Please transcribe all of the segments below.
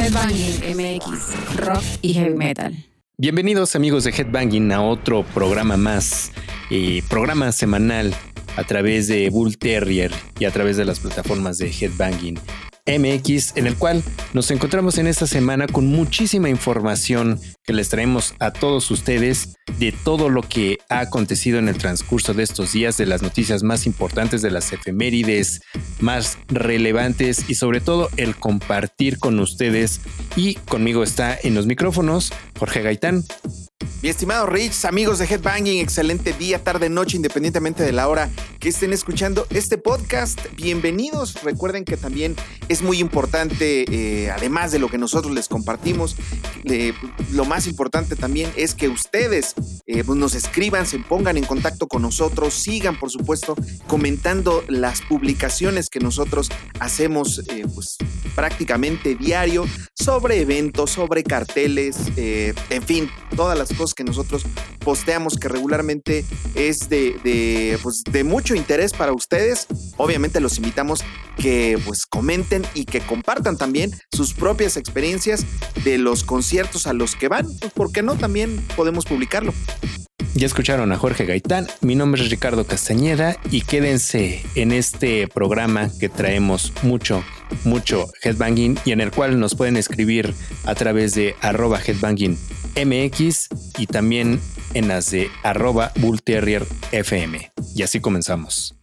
Headbanging MX, rock y heavy metal. Bienvenidos amigos de Headbanging a otro programa más, eh, programa semanal a través de Bull Terrier y a través de las plataformas de Headbanging MX, en el cual nos encontramos en esta semana con muchísima información que les traemos a todos ustedes de todo lo que ha acontecido en el transcurso de estos días, de las noticias más importantes, de las efemérides más relevantes y sobre todo el compartir con ustedes. Y conmigo está en los micrófonos Jorge Gaitán. Mi estimado Rich, amigos de Headbanging, excelente día, tarde, noche, independientemente de la hora que estén escuchando este podcast. Bienvenidos. Recuerden que también es muy importante, eh, además de lo que nosotros les compartimos, eh, lo más importante también es que ustedes eh, pues nos escriban, se pongan en contacto con nosotros, sigan, por supuesto, comentando las publicaciones que nosotros hacemos pues, prácticamente diario sobre eventos, sobre carteles, en fin, todas las cosas que nosotros posteamos que regularmente es de, pues, de mucho interés para ustedes. Obviamente los invitamos que pues comenten y que compartan también sus propias experiencias de los conciertos a los que van. Pues, ¿Por qué no? También podemos publicarlo. Ya escucharon a Jorge Gaitán, mi nombre es Ricardo Castañeda y quédense en este programa que traemos mucho, mucho headbanging y en el cual nos pueden escribir a través de arroba headbanging MX y también en las de arroba Bullterrier FM. Y así comenzamos.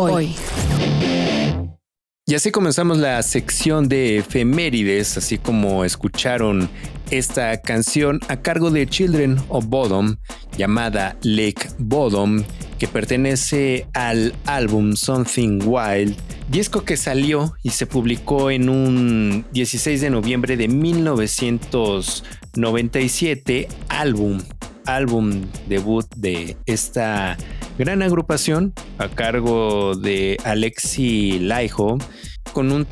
Hoy. Y así comenzamos la sección de efemérides, así como escucharon esta canción a cargo de Children of Bodom, llamada Lake Bodom, que pertenece al álbum Something Wild, disco que salió y se publicó en un 16 de noviembre de 1997, álbum, álbum debut de esta gran agrupación a cargo de Alexi Laiho con un,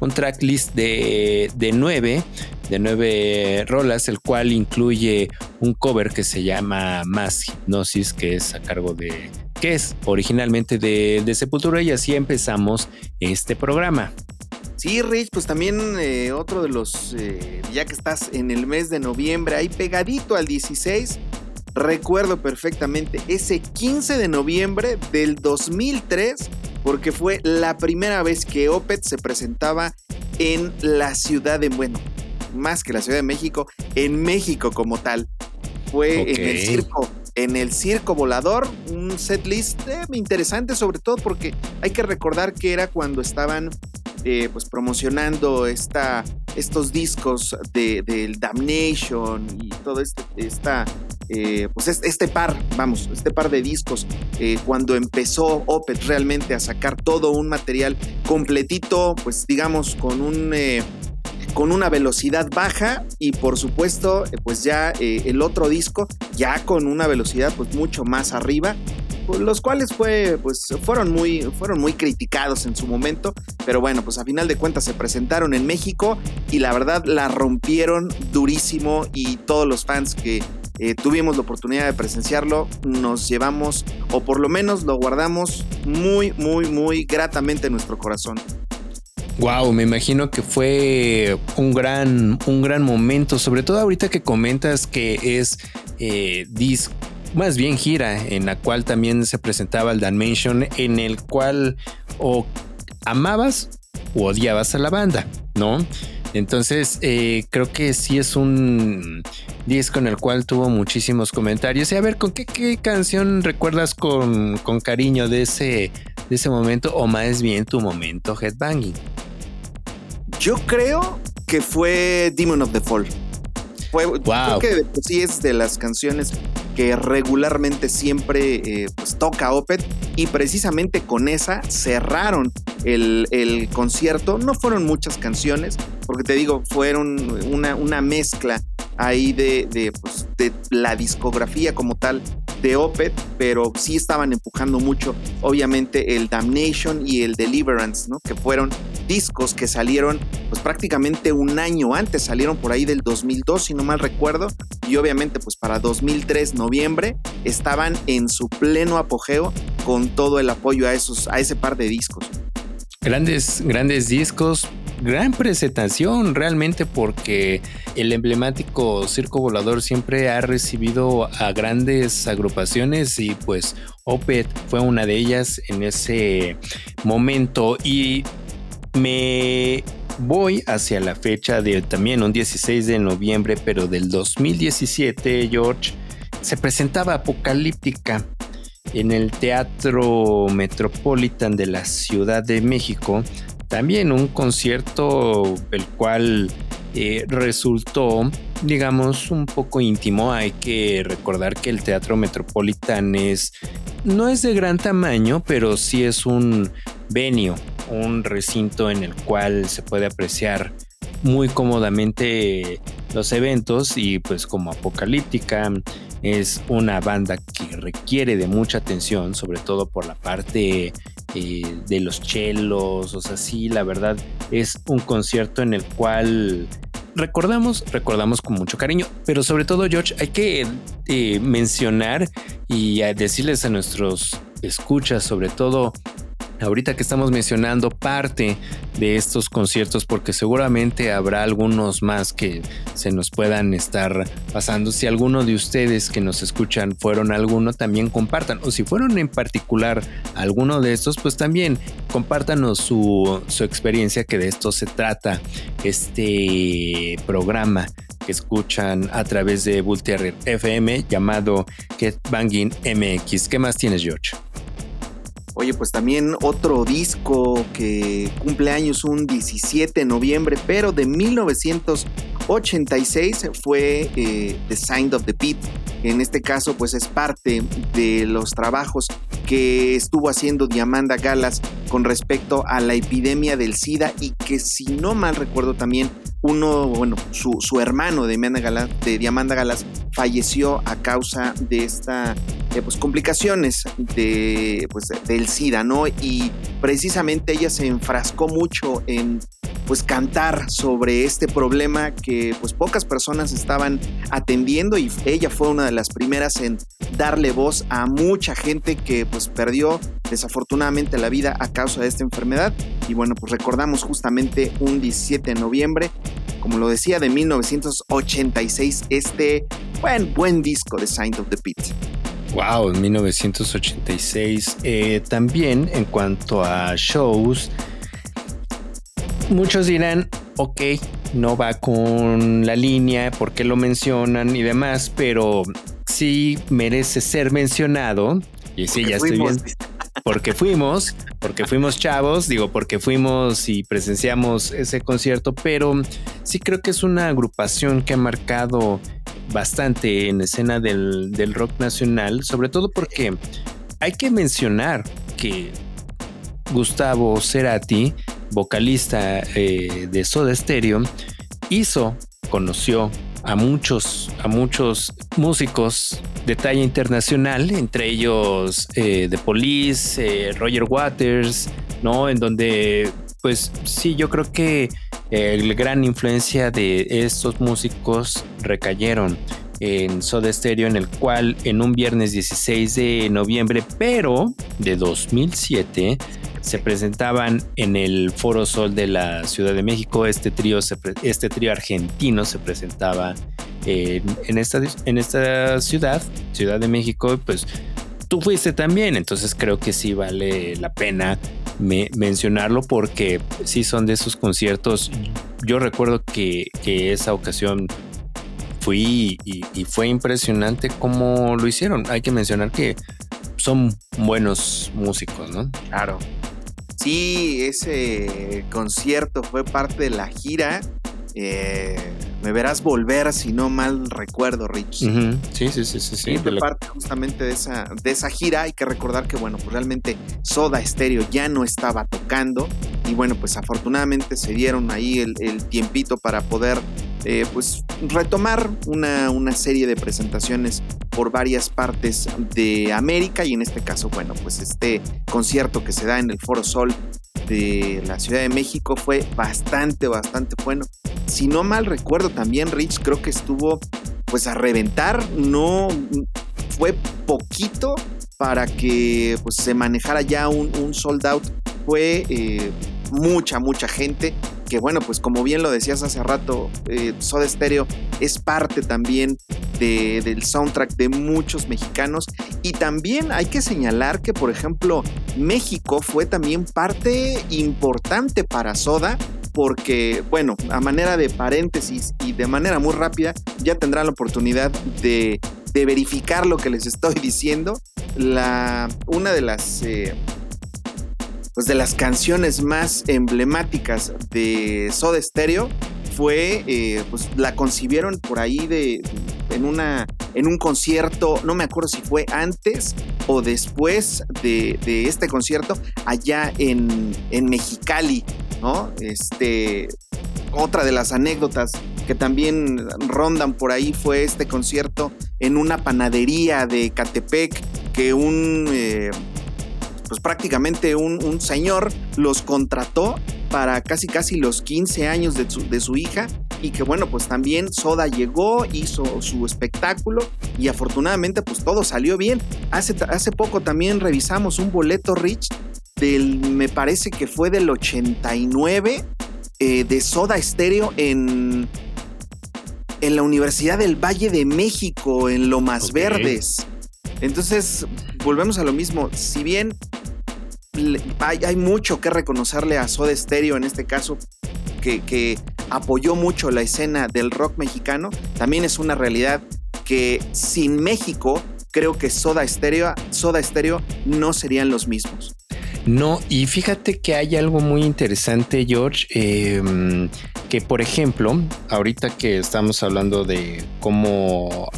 un, tracklist de, de, nueve, de nueve rolas, el cual incluye un cover que se llama Más Hipnosis, que es a cargo de, que es originalmente de, de Sepultura y así empezamos este programa. Sí, Rich, pues también eh, otro de los, eh, ya que estás en el mes de noviembre, ahí pegadito al 16, recuerdo perfectamente ese 15 de noviembre del 2003 porque fue la primera vez que Opet se presentaba en la ciudad de, bueno, más que la Ciudad de México, en México como tal. Fue en el circo, en el circo volador, un set list eh, interesante sobre todo porque hay que recordar que era cuando estaban eh, pues promocionando esta, estos discos del de, Damnation y todo este, esta eh, pues este par, vamos, este par de discos, eh, cuando empezó Opet realmente a sacar todo un material completito, pues digamos, con un... Eh, con una velocidad baja y por supuesto pues ya el otro disco ya con una velocidad pues mucho más arriba los cuales fue, pues, fueron, muy, fueron muy criticados en su momento, pero bueno, pues a final de cuentas se presentaron en México y la verdad la rompieron durísimo y todos los fans que eh, tuvimos la oportunidad de presenciarlo, nos llevamos, o por lo menos lo guardamos muy, muy, muy gratamente en nuestro corazón. Wow, me imagino que fue un gran, un gran momento, sobre todo ahorita que comentas que es eh, más bien gira, en la cual también se presentaba el Dimension, en el cual o amabas o odiabas a la banda, ¿no? Entonces, eh, creo que sí es un disco en el cual tuvo muchísimos comentarios. Y a ver, ¿con qué, canción recuerdas con, con, cariño de ese, de ese momento? O más bien tu momento headbanging. Yo creo que fue Demon of the Fall. Fue, Creo que sí es de las canciones que regularmente siempre eh, pues, toca Opet y precisamente con esa cerraron el, el, concierto. No fueron muchas canciones, porque te digo, fueron una, una mezcla ahí de, de, pues, de la discografía como tal de Opet, pero sí estaban empujando mucho, obviamente, el Damnation y el Deliverance, ¿no? Que fueron discos que salieron, pues prácticamente un año antes, salieron por ahí del 2002, si no mal recuerdo, y obviamente, pues para 2003, noviembre, estaban en su pleno apogeo con todo el apoyo a, esos, a ese par de discos. Grandes, grandes discos, gran presentación realmente porque el emblemático Circo Volador siempre ha recibido a grandes agrupaciones y pues Opet fue una de ellas en ese momento y me voy hacia la fecha de también un 16 de noviembre pero del 2017 George se presentaba Apocalíptica en el Teatro Metropolitan de la Ciudad de México. También un concierto el cual eh, resultó, digamos, un poco íntimo. Hay que recordar que el Teatro Metropolitan es, no es de gran tamaño, pero sí es un venio, un recinto en el cual se puede apreciar muy cómodamente los eventos y pues como Apocalíptica, es una banda que requiere de mucha atención, sobre todo por la parte eh, de los chelos, o sea, sí, la verdad es un concierto en el cual recordamos, recordamos con mucho cariño, pero sobre todo, George, hay que eh, mencionar y decirles a nuestros escuchas, sobre todo ahorita que estamos mencionando parte de estos conciertos, porque seguramente habrá algunos más que se nos puedan estar pasando. Si alguno de ustedes que nos escuchan fueron alguno, también compartan. O si fueron en particular alguno de estos, pues también compártanos su, su experiencia, que de esto se trata este programa que escuchan a través de Bull FM llamado Get Banging MX. ¿Qué más tienes, George? Oye, pues también otro disco que cumple años un 17 de noviembre, pero de 1986 fue eh, The Sign of the Pit. En este caso, pues es parte de los trabajos que estuvo haciendo Diamanda Galas con respecto a la epidemia del SIDA y que si no mal recuerdo también uno, bueno, su, hermano de Diamanda, Galas, de Diamanda Galas falleció a causa de esta eh, pues, complicaciones de, pues, del SIDA, ¿no? Y precisamente ella se enfrascó mucho en pues cantar sobre este problema que pues pocas personas estaban atendiendo y ella fue una de las primeras en darle voz a mucha gente que pues perdió desafortunadamente la vida a causa de esta enfermedad y bueno pues recordamos justamente un 17 de noviembre como lo decía de 1986 este buen buen disco de Sign of the Pit. Wow, en 1986. Eh, también en cuanto a shows, muchos dirán, ok, no va con la línea, por qué lo mencionan y demás, pero sí merece ser mencionado. Y sí, ya estoy bien. Porque fuimos, porque fuimos chavos, digo, porque fuimos y presenciamos ese concierto, pero sí creo que es una agrupación que ha marcado bastante en escena del, del rock nacional, sobre todo porque hay que mencionar que Gustavo Cerati vocalista eh, de Soda Stereo, hizo, conoció a muchos, a muchos músicos de talla internacional, entre ellos eh, The Police, eh, Roger Waters, ¿no? En donde, pues sí, yo creo que el gran influencia de estos músicos recayeron en Soda Stereo, en el cual en un viernes 16 de noviembre, pero de 2007, se presentaban en el Foro Sol de la Ciudad de México. Este trío, este trío argentino se presentaba en, esta, en esta ciudad, Ciudad de México. Pues tú fuiste también, entonces creo que sí vale la pena mencionarlo porque sí son de esos conciertos. Yo recuerdo que, esa ocasión fui y, y, fue impresionante cómo lo hicieron. Hay que mencionar que son buenos músicos, ¿no? Claro. Sí, ese concierto fue parte de la gira. Eh, me verás volver si no mal recuerdo, Rich. Sí, sí, sí, sí. sí fue parte justamente de esa, de esa gira. Hay que recordar que, bueno, pues realmente Soda Stereo ya no estaba tocando. Y bueno, pues afortunadamente se dieron ahí el, el tiempito para poder eh, pues retomar una, una, serie de presentaciones por varias partes de América y en este caso, bueno, pues este concierto que se da en el Foro Sol de la Ciudad de México fue bastante, bastante bueno. Si no mal recuerdo también, Rich creo que estuvo pues a reventar, no fue poquito para que pues se manejara ya un, un sold out, fue eh, mucha, mucha gente que bueno, pues como bien lo decías hace rato, eh, Soda Stereo es parte también del soundtrack de muchos mexicanos y también hay que señalar que por ejemplo México fue también parte importante para Soda porque, bueno, a manera de paréntesis y de manera muy rápida, ya tendrán la oportunidad de, verificar lo que les estoy diciendo. La, una de las eh, pues de las canciones más emblemáticas de Soda Stereo fue, eh, pues la concibieron por ahí de, en, una, en un concierto, no me acuerdo si fue antes o después de, este concierto, allá en, en, Mexicali, ¿no? Este, otra de las anécdotas que también rondan por ahí fue este concierto en una panadería de Catepec que un... Eh, pues prácticamente un, señor los contrató para casi casi los 15 años de su, hija y que bueno, pues también Soda llegó, hizo su espectáculo y afortunadamente pues todo salió bien. Hace, hace poco también revisamos un boleto Rich del, me parece que fue del 89 eh, de Soda Stereo en, en la Universidad del Valle de México, en Lomas Verdes. Entonces, volvemos a lo mismo. Si bien hay, mucho que reconocerle a Soda Stereo en este caso, que, apoyó mucho la escena del rock mexicano, también es una realidad que sin México creo que Soda Stereo, Soda Stereo no serían los mismos. No, y fíjate que hay algo muy interesante, George, em, que por ejemplo, ahorita que estamos hablando de cómo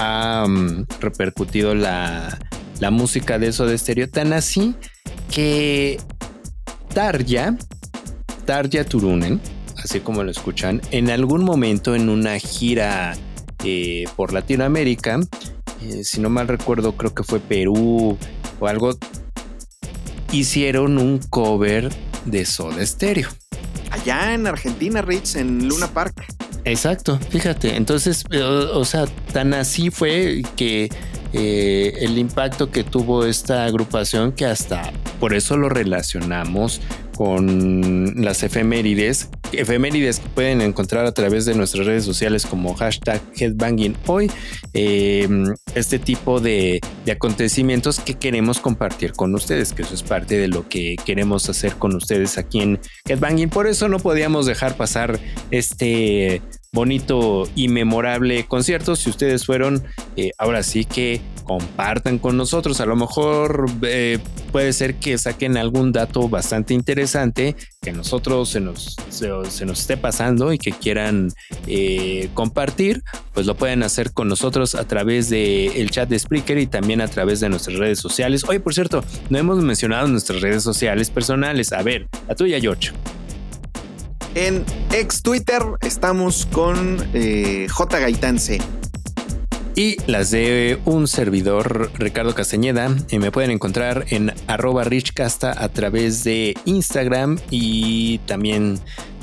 ha mm, repercutido la, la música de eso de estéreo, tan así que Tarja, Tarja Turunen, así como lo escuchan, en algún momento en una gira eh, por Latinoamérica, eh, si no mal recuerdo, creo que fue Perú o algo, hicieron un cover de Soda Stereo. Allá en Argentina, Rich, en Luna Park. Exacto, fíjate. Entonces, eh, o, sea, tan así fue que el impacto que tuvo esta agrupación que hasta por eso lo relacionamos con las efemérides, efemérides que pueden encontrar a través de nuestras redes sociales como hashtag Headbanging hoy, em, este tipo de, acontecimientos que queremos compartir con ustedes, que eso es parte de lo que queremos hacer con ustedes aquí en Headbanging. Por eso no podíamos dejar pasar este bonito y memorable concierto. Si ustedes fueron, eh, ahora sí que compartan con nosotros. A lo mejor eh, puede ser que saquen algún dato bastante interesante que nosotros se nos, se, nos esté pasando y que quieran eh, compartir, pues lo pueden hacer con nosotros a través del el chat de Spreaker y también a través de nuestras redes sociales. Oye, por cierto, no hemos mencionado nuestras redes sociales personales. A ver, la tuya, George. En ex Twitter estamos con eh, J Gaitance y las de un servidor, Ricardo Castañeda. Y me pueden encontrar en arroba richcasta a través de Instagram y también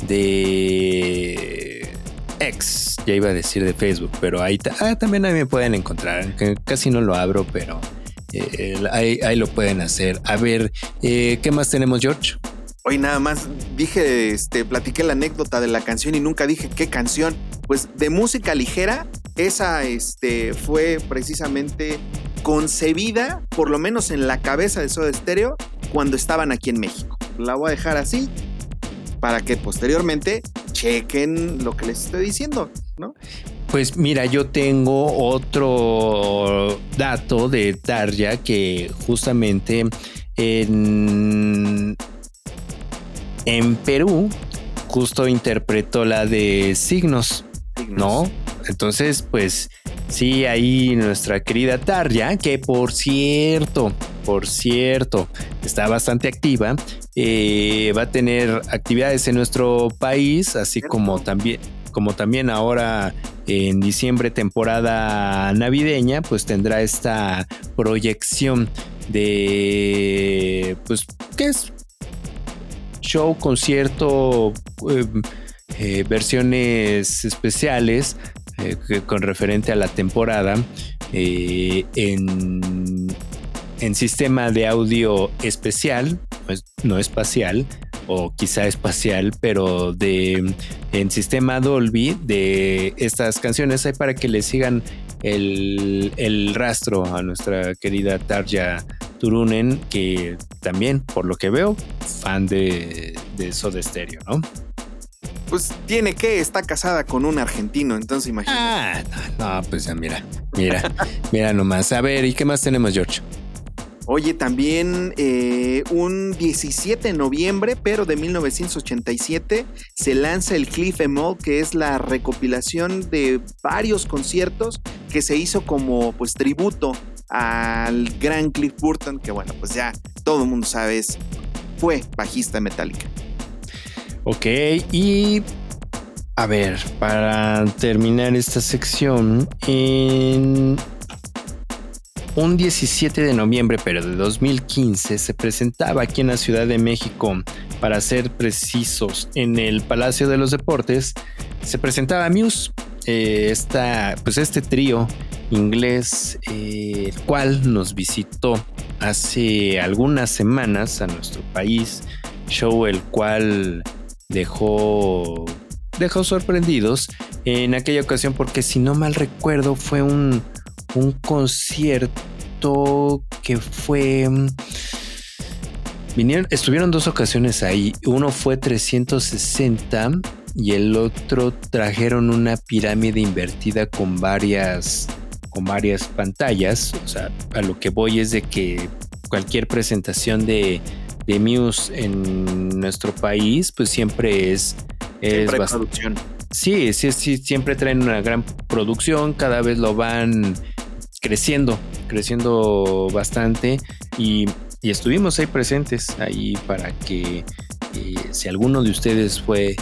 de X. Ya iba a decir de Facebook, pero ahí ah, también ahí me pueden encontrar. Casi no lo abro, pero eh, ahí, lo pueden hacer. A ver, eh, ¿qué más tenemos, George? Hoy nada más dije, este, platiqué la anécdota de la canción y nunca dije qué canción. Pues de música ligera, esa este, fue precisamente concebida, por lo menos en la cabeza de Soda Stereo, cuando estaban aquí en México. La voy a dejar así para que posteriormente chequen lo que les estoy diciendo, ¿no? Pues mira, yo tengo otro dato de Tarja que justamente en en Perú justo interpretó la de signos, ¿no? Entonces, pues sí, ahí nuestra querida Tarja, que por cierto, por cierto, está bastante activa, eh, va a tener actividades en nuestro país, así como también, como también ahora en diciembre temporada navideña, pues tendrá esta proyección de, pues, ¿qué es? Show, concierto, em, eh, versiones especiales eh, con referente a la temporada eh, en, en, sistema de audio especial, pues, no espacial, o quizá espacial, pero de en sistema Dolby de estas canciones. Hay para que le sigan el, el rastro a nuestra querida Tarja Turunen, que también, por lo que veo, fan de, de Soda Stereo, ¿no? Pues tiene que, está casada con un argentino, entonces imagínate. Ah, no, pues ya mira, mira, mira nomás. A ver, ¿y qué más tenemos, George? Oye, también eh, un 17 de noviembre, pero de 1987, se lanza el Cliff Emol, que es la recopilación de varios conciertos que se hizo como pues tributo al gran Cliff Burton, que bueno, pues ya todo el mundo sabe, fue bajista Metallica. Ok, y a ver, para terminar esta sección, en un 17 de noviembre, pero de 2015, se presentaba aquí en la Ciudad de México, para ser precisos, en el Palacio de los Deportes, se presentaba Muse, eh, pues este trío inglés, eh, el cual nos visitó hace algunas semanas a nuestro país, show el cual dejó, dejó sorprendidos en aquella ocasión porque si no mal recuerdo fue un, un concierto que fue... Vinieron, estuvieron dos ocasiones ahí. Uno fue 360 y el otro trajeron una pirámide invertida con varias con varias pantallas. O sea, a lo que voy es de que cualquier presentación de, de Muse en nuestro país, pues siempre es... es producción. Sí, sí, sí, siempre traen una gran producción, cada vez lo van creciendo, creciendo bastante y, estuvimos ahí presentes ahí para que eh, si alguno de ustedes fue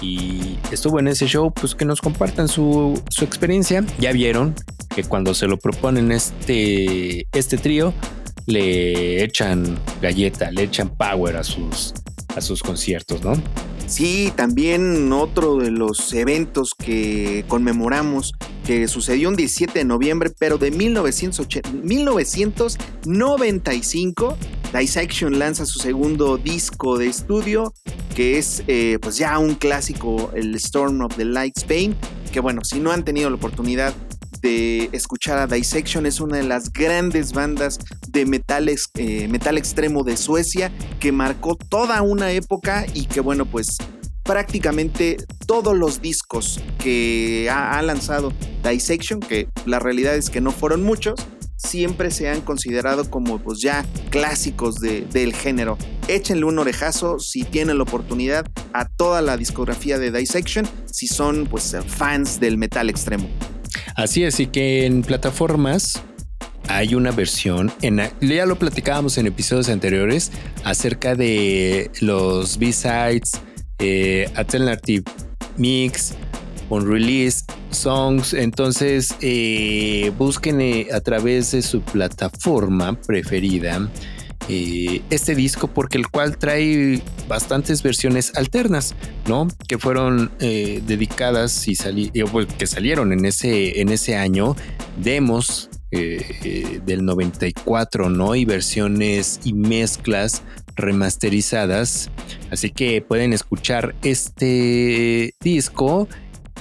y estuvo en ese show, pues que nos compartan su, su experiencia. Ya vieron que cuando se lo proponen este, este trío, le echan galleta, le echan power a sus, a sus conciertos, ¿no? Sí, también otro de los eventos que conmemoramos que sucedió un 17 de noviembre, pero de 1995, Dissection lanza su segundo disco de estudio, que es eh, pues ya un clásico, el Storm of the Light Spain, que bueno, si no han tenido la oportunidad de escuchar a Dissection, es una de las grandes bandas de metal, eh, metal extremo de Suecia, que marcó toda una época y que bueno, pues prácticamente todos los discos que ha, lanzado Dissection, que la realidad es que no fueron muchos, siempre se han considerado como pues ya clásicos del género. Échenle un orejazo si tienen la oportunidad a toda la discografía de Dissection, si son pues fans del metal extremo. Así es, y que en plataformas hay una versión, en, ya lo platicábamos en episodios anteriores, acerca de los B-Sides, eh, Alternative Mix, On Release, Songs. Entonces, eh, busquen eh, a través de su plataforma preferida eh, este disco, porque el cual trae bastantes versiones alternas, ¿no? Que fueron dedicadas y pues, que salieron en ese, en ese año, demos del 94, ¿no? Y versiones y mezclas remasterizadas. Así que pueden escuchar este disco.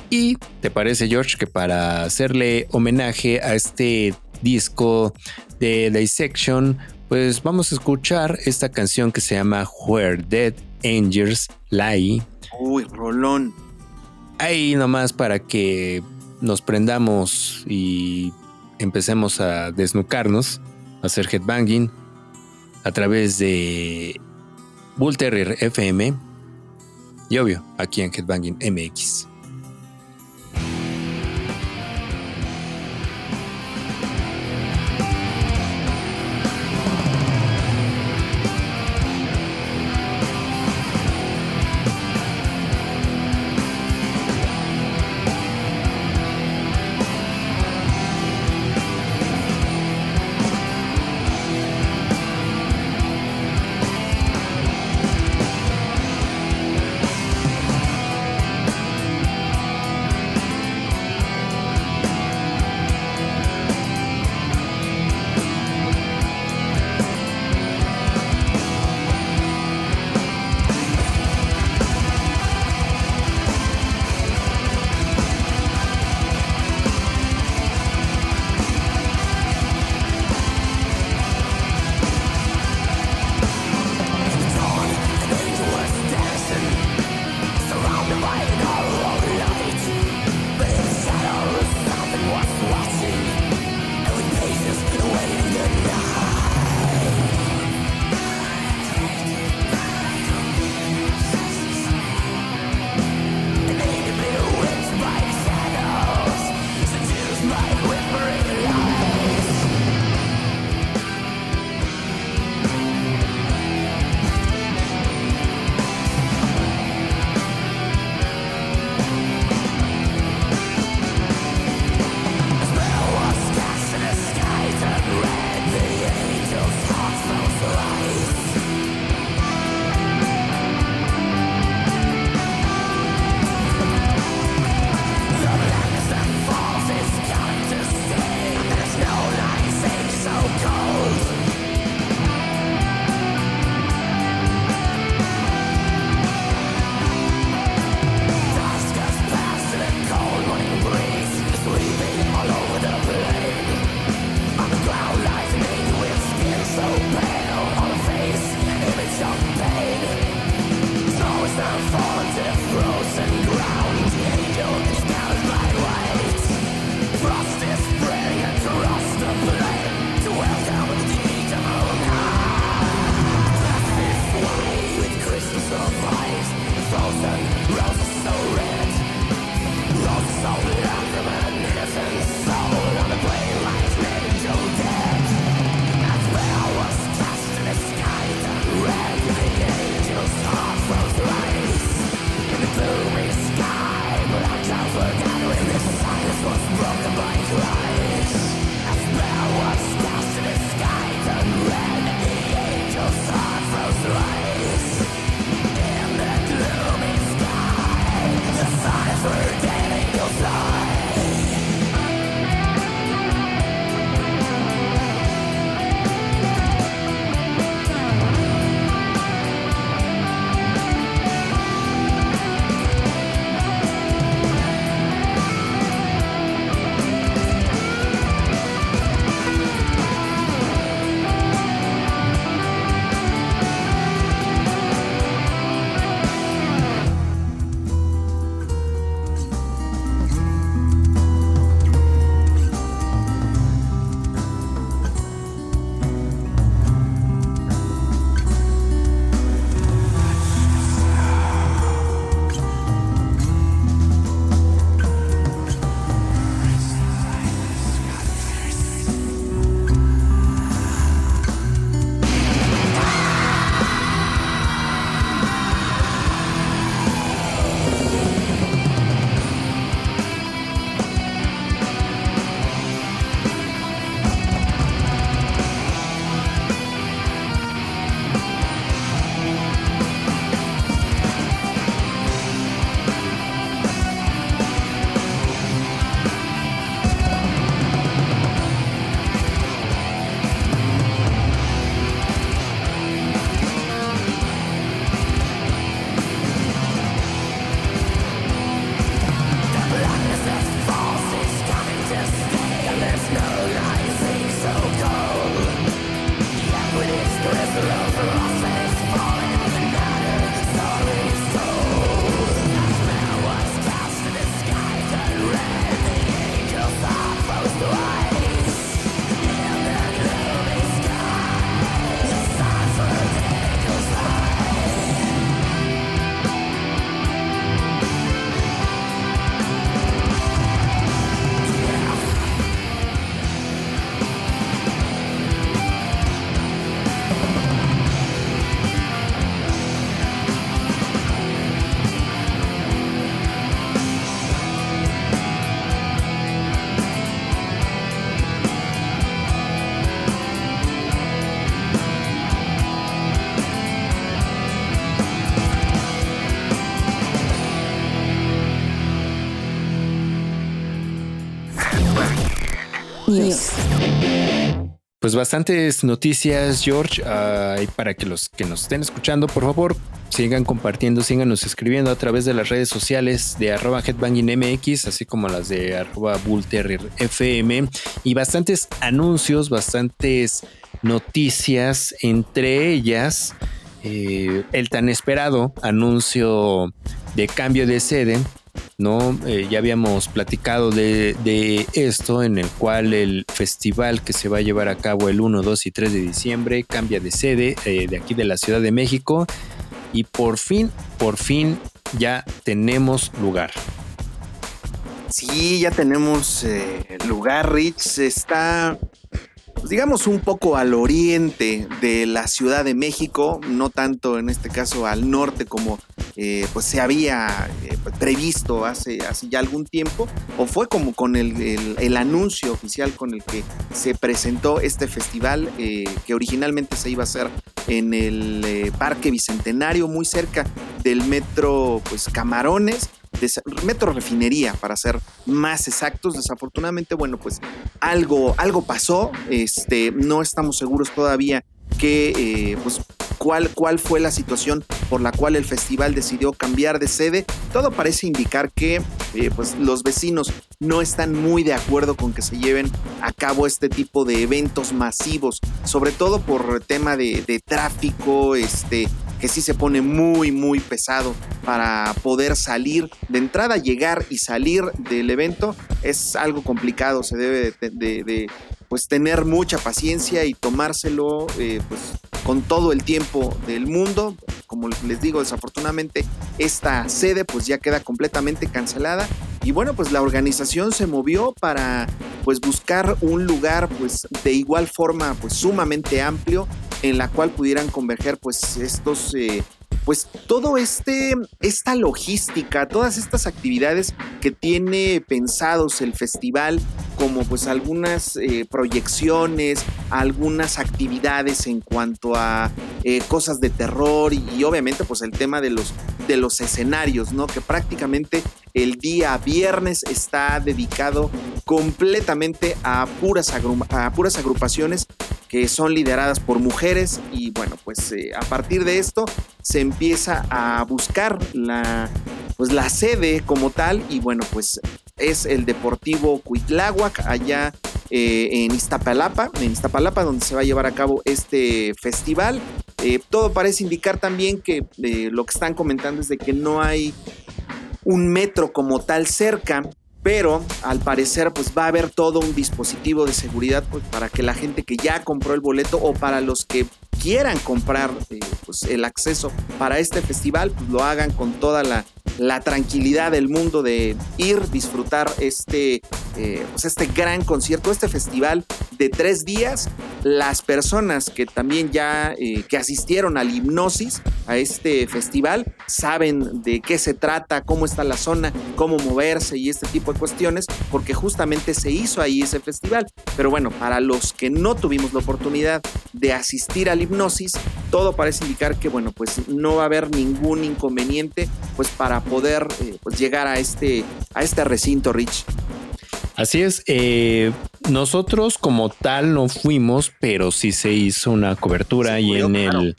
Y te parece, George, que para hacerle homenaje a este disco de Dissection, pues vamos a escuchar esta canción que se llama Where Dead Angels Lie. Uy, rolón. Ahí nomás para que nos prendamos y empecemos a desnucarnos, a hacer headbanging a través de Bull Terrier FM y obvio aquí en Headbanging MX. Pues bastantes noticias, George, para que los que nos estén escuchando, por favor, sigan compartiendo, síganos escribiendo a través de las redes sociales de arroba headbangingmx, así como las de arroba y bastantes anuncios, bastantes noticias, entre ellas eh, el tan esperado anuncio de cambio de sede ¿no? Eh, ya habíamos platicado de, esto, en el cual el festival que se va a llevar a cabo el 1, 2 y 3 de diciembre cambia de sede eh, de aquí de la Ciudad de México y por fin, por fin ya tenemos lugar. Sí, ya tenemos eh, lugar, Rich. Está pues, digamos, un poco al oriente de la Ciudad de México, no tanto en este caso al norte como eh, pues se había eh, previsto hace, hace ya algún tiempo, o fue como con el, anuncio oficial con el que se presentó este festival eh, que originalmente se iba a hacer en el Parque Bicentenario, muy cerca del metro pues Camarones Metro Refinería, para ser más exactos. Desafortunadamente, bueno, pues algo, algo pasó. Este, no estamos seguros todavía que, eh, pues, cuál, cuál fue la situación por la cual el festival decidió cambiar de sede. Todo parece indicar que, eh, pues, los vecinos no están muy de acuerdo con que se lleven a cabo este tipo de eventos masivos, sobre todo por tema de, de tráfico, este, que sí se pone muy, muy pesado para poder salir de entrada, llegar y salir del evento. Es algo complicado, se debe de, pues tener mucha paciencia y tomárselo eh, pues, con todo el tiempo del mundo. como les digo, desafortunadamente esta sede pues ya queda completamente cancelada y bueno, pues la organización se movió para pues buscar un lugar pues de igual forma pues sumamente amplio en la cual pudieran converger pues estos eh, pues todo este, esta logística, todas estas actividades que tiene pensados el festival, como pues algunas eh, proyecciones, algunas actividades en cuanto a eh, cosas de terror y, obviamente pues el tema de los, de los escenarios, ¿no? Que prácticamente el día viernes está dedicado completamente a puras, a puras agrupaciones que son lideradas por mujeres y bueno, pues eh, a partir de esto se empieza a buscar la, pues, la sede como tal y bueno, pues es el Deportivo Cuitláhuac allá eh, en Iztapalapa, en Iztapalapa donde se va a llevar a cabo este festival. Eh, todo parece indicar también que lo que están comentando es de que no hay un metro como tal cerca, pero al parecer pues va a haber todo un dispositivo de seguridad pues, para que la gente que ya compró el boleto o para los que quieran comprar eh, pues, el acceso para este festival pues lo hagan con toda la la tranquilidad del mundo de ir, disfrutar este, eh, pues este gran concierto, este festival de tres días. Las personas que también ya eh, que asistieron al hipnosis, a este festival, saben de qué se trata, cómo está la zona, cómo moverse y este tipo de cuestiones, porque justamente se hizo ahí ese festival. Pero bueno, para los que no tuvimos la oportunidad de asistir al hipnosis, todo parece indicar que bueno, pues no va a haber ningún inconveniente pues para poder eh, pues llegar a este, a este recinto, Rich. Así es, eh, nosotros como tal no fuimos, pero sí se hizo una cobertura ahí en el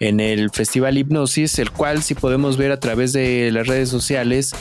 en el Festival Hipnosis, el cual si podemos ver a través de las redes sociales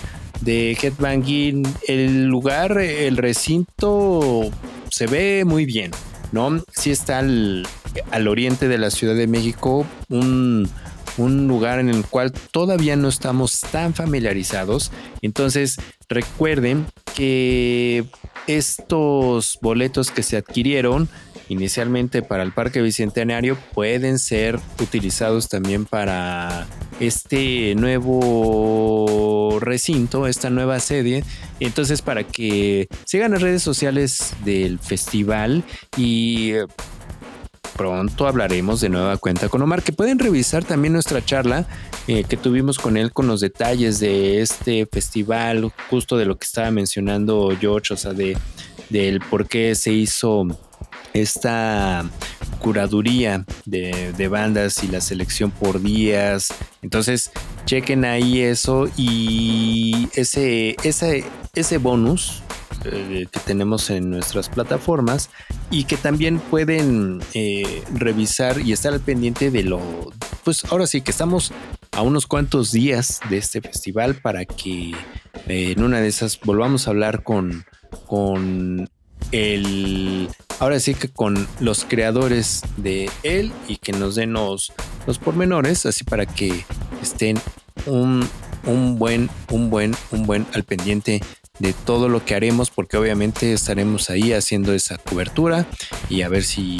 de Headbanging, el lugar, el recinto se ve muy bien, ¿no? Sí está al, al oriente de la Ciudad de México, un un lugar en el cual todavía no estamos tan familiarizados. Entonces recuerden que estos boletos que se adquirieron inicialmente para el Parque Bicentenario pueden ser utilizados también para este nuevo recinto, esta nueva sede. Entonces, para que sigan las redes sociales del festival y pronto hablaremos de nueva cuenta con Omar, que pueden revisar también nuestra charla eh, que tuvimos con él con los detalles de este festival, justo de lo que estaba mencionando George, o sea, de del por qué se hizo esta curaduría de, bandas y la selección por días. Entonces, chequen ahí eso y ese, ese, ese bonus eh, que tenemos en nuestras plataformas y que también pueden eh, revisar y estar al pendiente de lo, pues ahora sí que estamos a unos cuantos días de este festival para que eh, en una de esas volvamos a hablar con, con el, ahora sí que con los creadores de él y que nos den los, los pormenores, así para que estén un, un buen, un buen, un buen al pendiente de todo lo que haremos, porque obviamente estaremos ahí haciendo esa cobertura y a ver si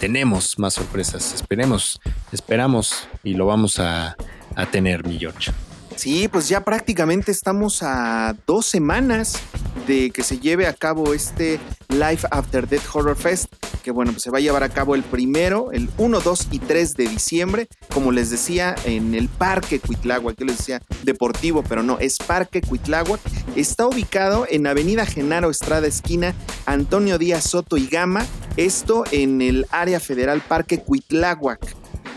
tenemos más sorpresas. Esperemos, esperamos y lo vamos a, a tener, mi George. Sí, pues ya prácticamente estamos a dos semanas de que se lleve a cabo este Life After Death Horror Fest, que bueno, pues se va a llevar a cabo el primero, el 1, 2 y 3 de diciembre, como les decía, en el Parque Cuitláhuac, que les decía deportivo, pero no, es Parque Cuitláhuac, está ubicado en Avenida Genaro Estrada, esquina Antonio Díaz Soto y Gama, esto en el área federal Parque Cuitláhuac,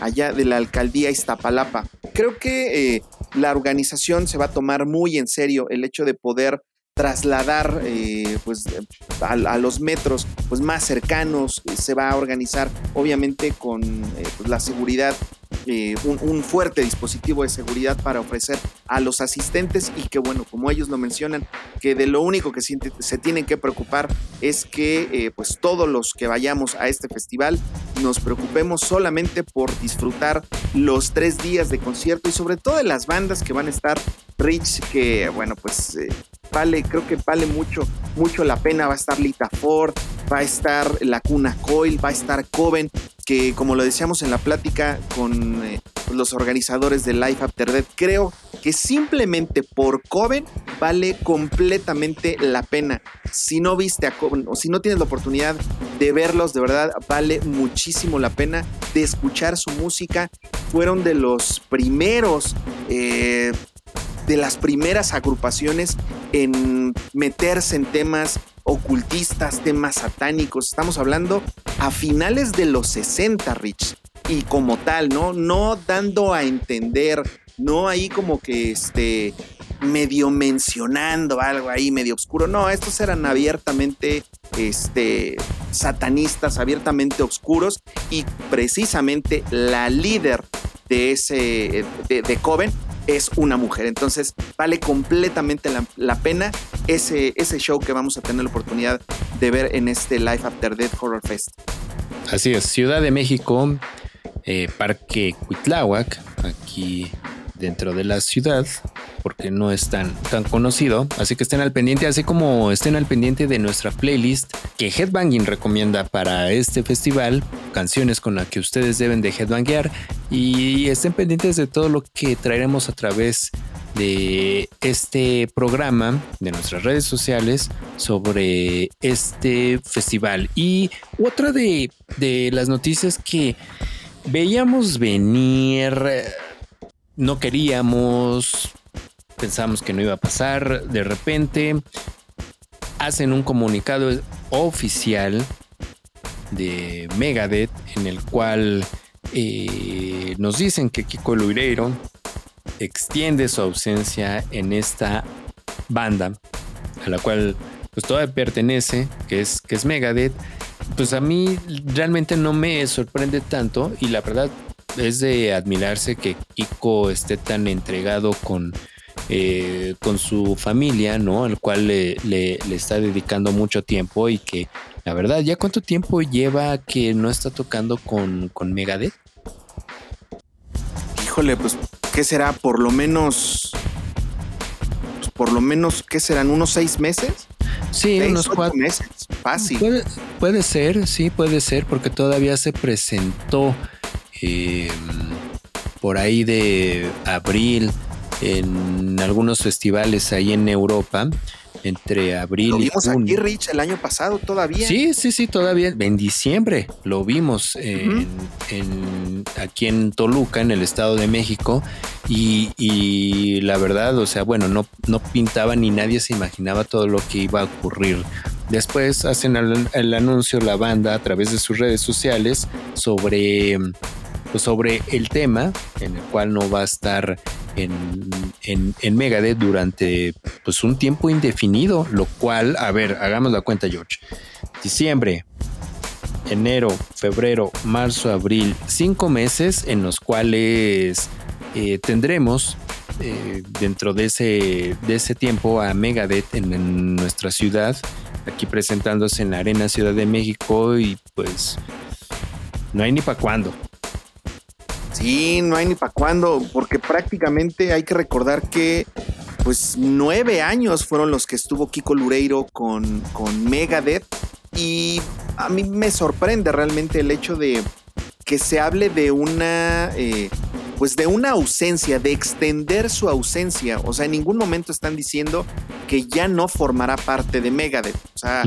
allá de la alcaldía Iztapalapa. Creo que eh, la organización se va a tomar muy en serio el hecho de poder trasladar eh, pues, a, los metros pues, más cercanos, se va a organizar obviamente con eh, pues, la seguridad eh, un, fuerte dispositivo de seguridad para ofrecer a los asistentes y que bueno, como ellos lo mencionan, que de lo único que se, tienen que preocupar es que eh, pues todos los que vayamos a este festival nos preocupemos solamente por disfrutar los tres días de concierto y sobre todo de las bandas que van a estar Rich, que bueno, pues eh, vale, creo que vale mucho, mucho la pena. Va a estar Lita Ford, va a estar La Cuna Coil, va a estar Coven, que como lo decíamos en la plática con, eh, los organizadores de Life After Death. Creo que simplemente por Coven vale completamente la pena. Si no viste a Coven o si no tienes la oportunidad de verlos, de verdad vale muchísimo la pena de escuchar su música. Fueron de los primeros eh, de las primeras agrupaciones en meterse en temas ocultistas, temas satánicos. Estamos hablando a finales de los 60, Rich. Y como tal, ¿no? No dando a entender, no ahí como que este medio mencionando algo ahí medio oscuro. No, estos eran abiertamente este, satanistas, abiertamente oscuros y precisamente la líder de ese de, de Coven es una mujer. Entonces vale completamente la, pena ese, ese show que vamos a tener la oportunidad de ver en este Life After Death Horror Fest. Así es, Ciudad de México, eh, Parque Cuitláhuac, aquí dentro de la ciudad, porque no es tan, tan conocido. Así que estén al pendiente, así como estén al pendiente de nuestra playlist que Headbanging recomienda para este festival, canciones con las que ustedes deben de headbanguear y estén pendientes de todo lo que traeremos a través de este programa, de nuestras redes sociales, sobre este festival. Y otra de, de las noticias que veíamos venir no queríamos, pensamos que no iba a pasar, de repente hacen un comunicado oficial de Megadeth en el cual eh, nos dicen que Kiko Luireiro extiende su ausencia en esta banda a la cual pues todavía pertenece, que es, que es Megadeth. Pues a mí realmente no me sorprende tanto y la verdad es de admirarse que Kiko esté tan entregado con, eh, con su familia, ¿no? Al cual le, le, está dedicando mucho tiempo y que, la verdad, ¿ya cuánto tiempo lleva que no está tocando con, con Megadeth? Híjole, pues, ¿qué será? Por lo menos, pues, por lo menos, ¿qué serán? ¿Unos seis meses? Sí, unos cuatro meses, fácil. Puede, puede ser, sí, puede ser, porque todavía se presentó Em, por ahí de abril en algunos festivales ahí en Europa entre abril lo vimos aquí Rich el año pasado todavía. Sí sí sí todavía en diciembre lo vimos en, aquí en Toluca en el Estado de México y, la verdad o sea bueno no no pintaba ni nadie se imaginaba todo lo que iba a ocurrir. Después hacen el anuncio la banda a través de sus redes sociales sobre pues, sobre el tema, en el cual no va a estar en, en, Megadeth durante pues, un tiempo indefinido, lo cual, a ver, hagamos la cuenta, George. Diciembre, enero, febrero, marzo, abril, cinco meses en los cuales eh, tendremos eh, dentro de ese, de ese tiempo a Megadeth en, en, nuestra ciudad, aquí presentándose en la Arena Ciudad de México y pues no hay ni para cuándo. Sí, no hay ni para cuándo, porque prácticamente hay que recordar que pues nueve años fueron los que estuvo Kiko Lureiro con, con Megadeth y a mí me sorprende realmente el hecho de que se hable de una eh, pues de una ausencia, de extender su ausencia. O sea, en ningún momento están diciendo que ya no formará parte de Megadeth. O sea,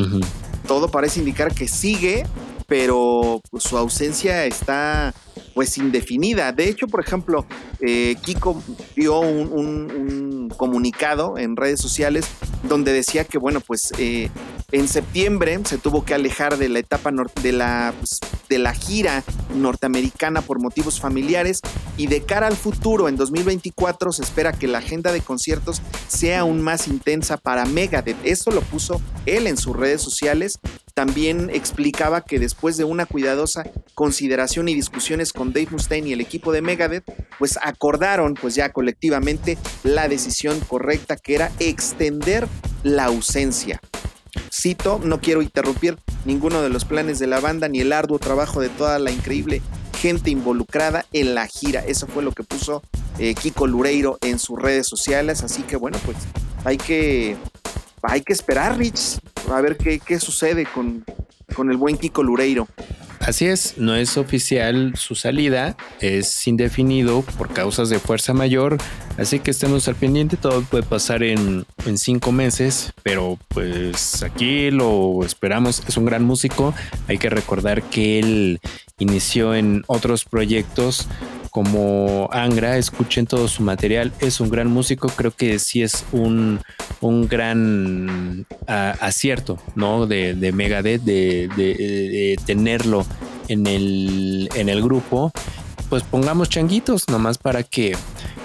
todo parece indicar que sigue, pero pues, su ausencia está pues indefinida. De hecho, por ejemplo, eh, Kiko dio un, comunicado en redes sociales donde decía que, bueno, pues eh, en septiembre se tuvo que alejar de la etapa de la, pues, de la gira norteamericana por motivos familiares y de cara al futuro, en 2024, se espera que la agenda de conciertos sea aún más intensa para Megadeth. Esto lo puso él en sus redes sociales también explicaba que después de una cuidadosa consideración y discusiones con Dave Mustaine y el equipo de Megadeth, pues acordaron pues ya colectivamente la decisión correcta que era extender la ausencia. Cito, no quiero interrumpir ninguno de los planes de la banda ni el arduo trabajo de toda la increíble gente involucrada en la gira. Eso fue lo que puso eh, Kiko Lureiro en sus redes sociales. Así que bueno, pues hay que hay que esperar, Rich, a ver qué, qué sucede con, con el buen Kiko Lureiro. Así es, no es oficial su salida, es indefinido por causas de fuerza mayor, así que estemos al pendiente, todo puede pasar en, en cinco meses, pero pues aquí lo esperamos, es un gran músico, hay que recordar que él inició en otros proyectos como Angra, escuchen todo su material, es un gran músico, creo que sí es un, un gran uh, acierto, ¿no? De, de Megadeth, de, tenerlo en el, en el grupo, pues pongamos changuitos nomás para que,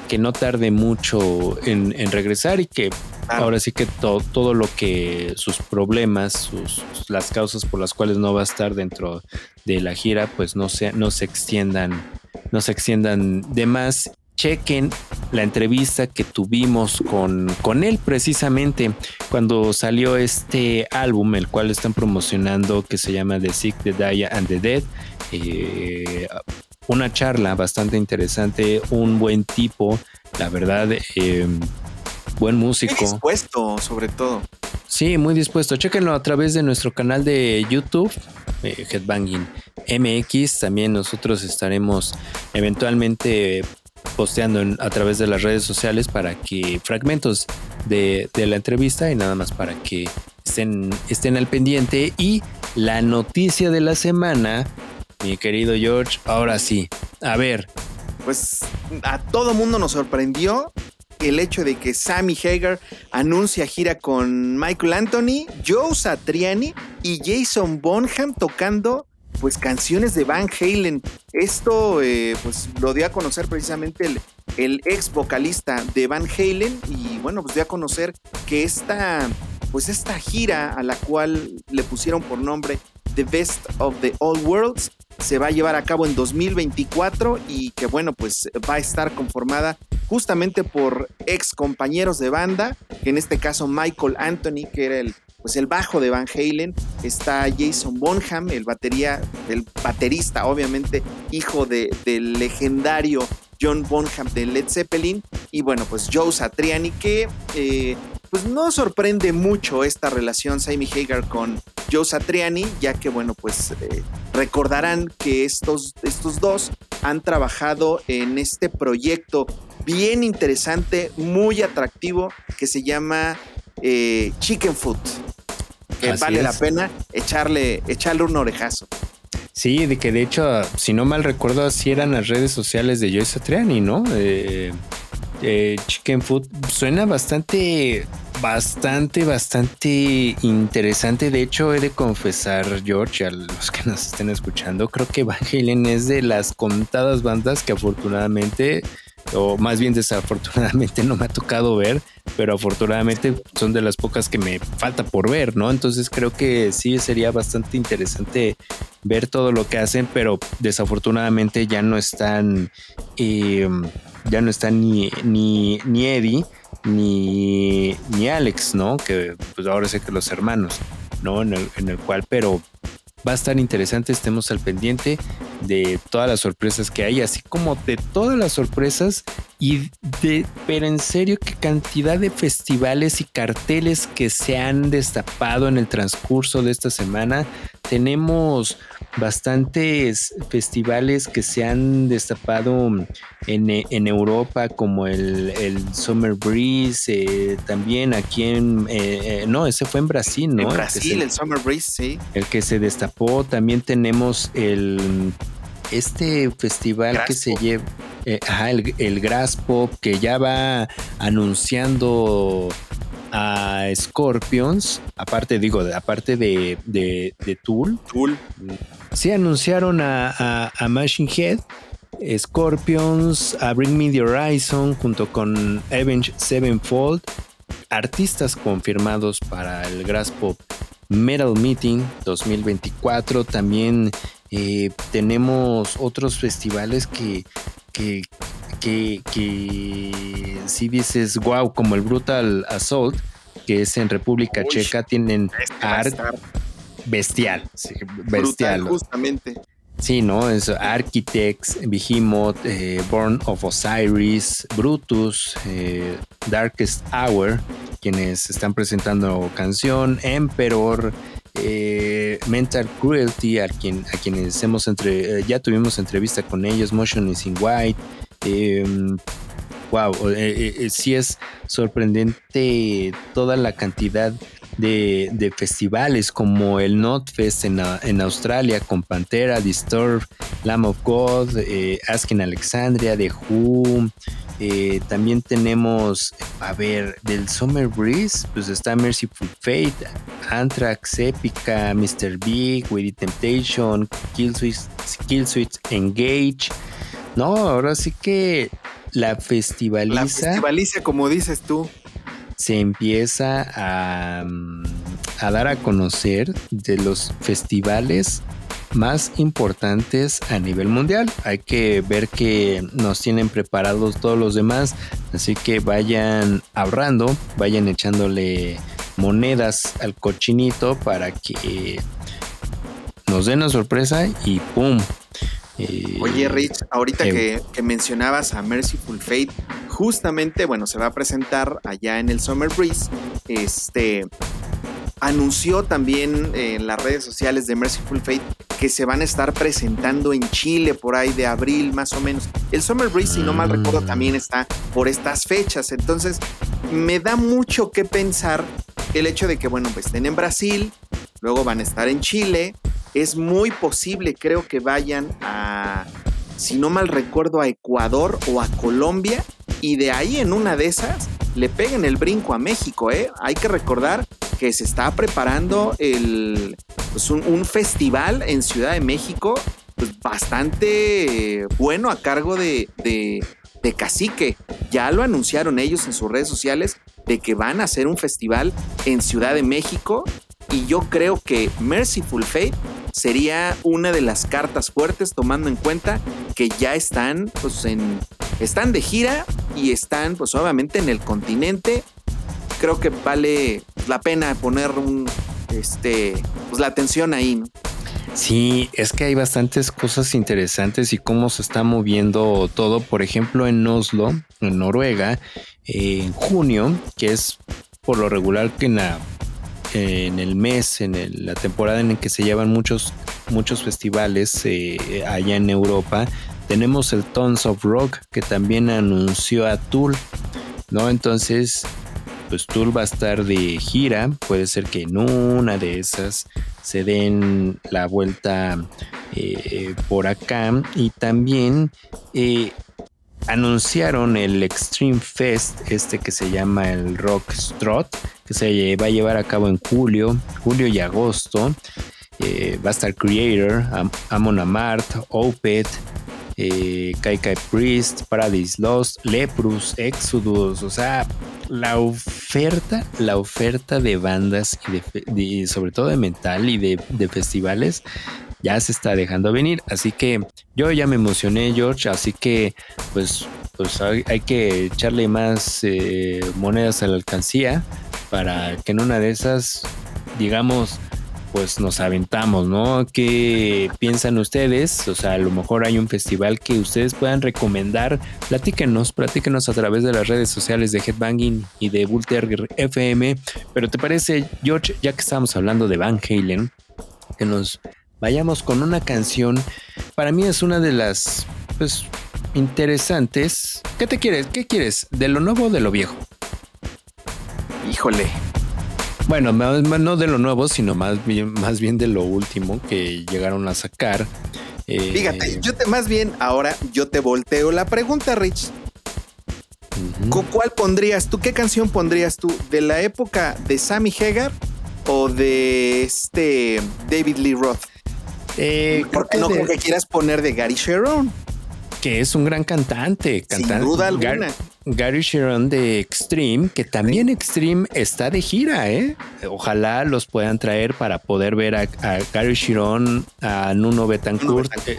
que no tarde mucho en regresar y que ahora sí que to, todo lo que sus problemas, sus, las causas por las cuales no va a estar dentro de la gira, pues no se, no se extiendan no se extiendan de más. Chequen la entrevista que tuvimos con, con él precisamente cuando salió este álbum, el cual están promocionando, que se llama The Sick, The Die and The Dead. Eh, una charla bastante interesante, un buen tipo, la verdad, eh, buen músico. Muy dispuesto, sobre todo. Sí, muy dispuesto. Chequenlo a través de nuestro canal de YouTube, eh, Headbanging MX. También nosotros estaremos eventualmente posteando en, a través de las redes sociales para que fragmentos de, de, la entrevista y nada más para que estén, estén al pendiente. Y la noticia de la semana, mi querido George, ahora sí, a ver. Pues a todo mundo nos sorprendió el hecho de que Sammy Hagar anuncia gira con Michael Anthony, Joe Satriani y Jason Bonham tocando pues canciones de Van Halen. Esto eh, pues lo dio a conocer precisamente el, el, ex vocalista de Van Halen y bueno pues dio a conocer que esta pues esta gira a la cual le pusieron por nombre The Best of the Old Worlds se va a llevar a cabo en 2024 y que bueno pues va a estar conformada justamente por ex compañeros de banda, que en este caso Michael Anthony, que era el pues el bajo de Van Halen, está Jason Bonham, el batería, el baterista, obviamente, hijo de, del legendario John Bonham de Led Zeppelin, y bueno, pues Joe Satriani, que eh, pues no sorprende mucho esta relación Sammy Hagar con Joe Satriani, ya que bueno, pues eh, recordarán que estos, estos dos han trabajado en este proyecto bien interesante, muy atractivo, que se llama eh, Chicken Food. Que Así vale es. la pena echarle, echarle un orejazo. Sí, de que de hecho, si no mal recuerdo, así eran las redes sociales de Joe Satriani, ¿no? Eh, eh, Chicken Food suena bastante, bastante, bastante interesante. De hecho, he de confesar, George, a los que nos estén escuchando, creo que Van Halen es de las contadas bandas que afortunadamente o más bien desafortunadamente no me ha tocado ver, pero afortunadamente son de las pocas que me falta por ver, ¿no? Entonces creo que sí sería bastante interesante ver todo lo que hacen, pero desafortunadamente ya no están, eh, ya no están ni, ni, ni Eddie ni, ni Alex, ¿no? Que pues ahora sé que los hermanos, ¿no? En el, en el cual, pero va a estar interesante, estemos al pendiente de todas las sorpresas que hay, así como de todas las sorpresas y de, pero en serio, qué cantidad de festivales y carteles que se han destapado en el transcurso de esta semana. Tenemos bastantes festivales que se han destapado en, en Europa, como el, el, Summer Breeze, eh, también aquí en, eh, no, ese fue en Brasil, ¿no? En Brasil, el, el, Summer Breeze, sí. El que se destapó, también tenemos el este festival Grass que Pop. se lleva, eh, ajá, el, el Grass Pop, que ya va anunciando a Scorpions, aparte digo, aparte de, de, de Tool. Tool. Sí anunciaron a, a, a, Machine Head, Scorpions, a Bring Me the Horizon, junto con Avenged Sevenfold, artistas confirmados para el Grass Pop Metal Meeting 2024. También eh, tenemos otros festivales que, que, que, que si dices wow, como el Brutal Assault, que es en República Uy, Checa, tienen art bestial, sí, bestial. Brutal, justamente. Sí, ¿no? Es Architects, Behemoth, eh, Born of Osiris, Brutus, eh, Darkest Hour, quienes están presentando canción, Emperor, eh, Mental Cruelty, a, quien, a quienes hemos entre, ya tuvimos entrevista con ellos, Motion is in White. wow, em, sí es sorprendente toda la cantidad de, festivales como el Notfest en, en Australia con Pantera, Disturb, Lamb of God, eh, Asking Alexandria, The Who. Eh, también tenemos, a ver, del Summer Breeze, pues está Merciful Fate, Anthrax, Epica, Mr. Big, Witty Temptation, Killswitch, Killswitch Engage. No, ahora sí que la festivaliza. La festivaliza, como dices tú se empieza a, mm, a, dar a conocer de los festivales más importantes a nivel mundial. Hay que ver que nos tienen preparados todos los demás, así que vayan ahorrando, vayan echándole monedas al cochinito para que nos den una sorpresa y ¡pum! Oye, Rich, ahorita que, mencionabas a Merciful Fate, justamente, bueno, se va a presentar allá en el Summer Breeze. Este anunció también en las redes sociales de Merciful Fate que se van a estar presentando en Chile por ahí de abril más o menos. El Summer Breeze, si no mal recuerdo, también está por estas fechas. Entonces, me da mucho que pensar el hecho de que, bueno, pues estén en Brasil, luego van a estar en Chile, es muy posible, creo que vayan a, si no mal recuerdo, a Ecuador o a Colombia y de ahí en una de esas le peguen el brinco a México. ¿eh? Hay que recordar que se está preparando el, pues un, festival en Ciudad de México pues bastante bueno a cargo de, de, de Cacique. Ya lo anunciaron ellos en sus redes sociales de que van a hacer un festival en Ciudad de México y yo creo que Merciful Fate sería una de las cartas fuertes tomando en cuenta que ya están pues en están de gira y están pues obviamente en el continente. Creo que vale la pena poner un este pues la atención ahí, Sí, es que hay bastantes cosas interesantes y cómo se está moviendo todo. Por ejemplo, en Oslo, en Noruega, en junio, que es por lo regular que en la en el mes, en la temporada en que se llevan muchos, muchos festivales eh, allá en Europa, tenemos el Tons of Rock que también anunció a Tool, ¿no? Entonces, pues Tool va a estar de gira, puede ser que en una de esas se den la vuelta eh, por acá y también eh, anunciaron el Extreme Fest, este que se llama el Rock Strut, que se va a llevar a cabo en julio, julio y agosto. Eh, va a estar Creator, Amon Amart, Opet, eh, Kai Kai Priest, Paradise Lost, Leprus, Exodus, o sea, la oferta, la oferta de bandas y sobre todo de metal y de, festivales ya se está dejando venir. Así que yo ya me emocioné, George. Así que, pues, pues hay, que echarle más eh, monedas a la alcancía para que en una de esas, digamos, pues nos aventamos, ¿no? ¿Qué piensan ustedes? O sea, a lo mejor hay un festival que ustedes puedan recomendar. Platíquenos, platíquenos a través de las redes sociales de Headbanging y de Bulter FM. Pero ¿te parece, George, ya que estamos hablando de Van Halen, que nos vayamos con una canción. Para mí es una de las pues, interesantes. ¿Qué te quieres? ¿Qué quieres? ¿De lo nuevo o de lo viejo? Híjole. Bueno, no de lo nuevo, sino más bien, más bien de lo último que llegaron a sacar. Eh, Fíjate, yo te más bien ahora yo te volteo la pregunta, Rich. ¿Cuál pondrías tú? ¿Qué canción pondrías tú? ¿De la época de Sammy Hagar o de este David Lee Roth? Eh, Porque no como que quieras poner de Gary Sharon. Que es un gran cantante. cantante Sin duda alguna. Gary Sharon de Extreme, que también Extreme está de gira, ¿eh? Ojalá los puedan traer para poder ver a, Gary Sharon, a Nuno Betancourt. Eh,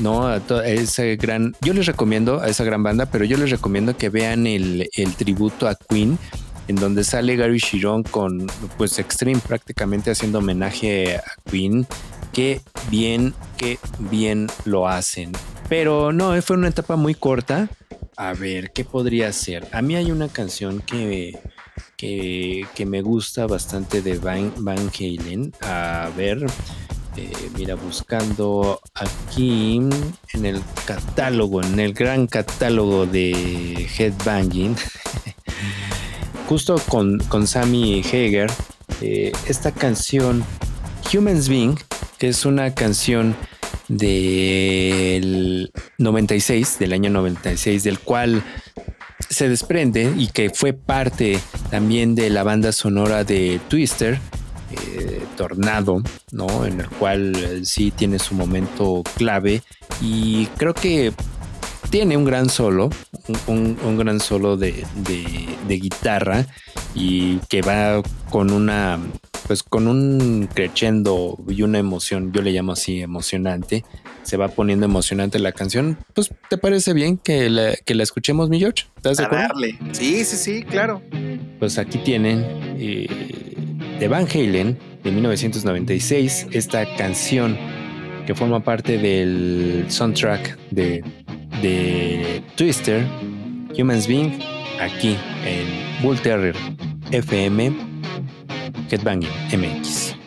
no, a ese gran. Yo les recomiendo a esa gran banda, pero yo les recomiendo que vean el, el tributo a Queen en donde sale Gary Sharon con pues Extreme prácticamente haciendo homenaje a Queen qué bien, qué bien lo hacen. Pero no, fue una etapa muy corta. A ver, ¿qué podría ser? A mí hay una canción que, que, que me gusta bastante de Van, Van Halen. A ver, eh, mira, buscando aquí en el catálogo, en el gran catálogo de Headbanging, justo con, con Sammy Hager, eh, esta canción Humans Being, es una canción del 96, del año 96, del cual se desprende y que fue parte también de la banda sonora de Twister, eh, Tornado, ¿no? En el cual eh, sí tiene su momento clave y creo que tiene un gran solo, un, gran solo de, guitarra y que va con una, pues con un crescendo y una emoción, yo le llamo así emocionante, se va poniendo emocionante la canción, pues ¿te parece bien que la, que la escuchemos, mi George? ¿Estás de acuerdo? Sí, sí, sí, claro. Pues aquí tienen eh, de Van Halen de 1996 esta canción que forma parte del soundtrack de, de Twister, Humans Being, aquí en Bull Terrier FM, Headbanging MX.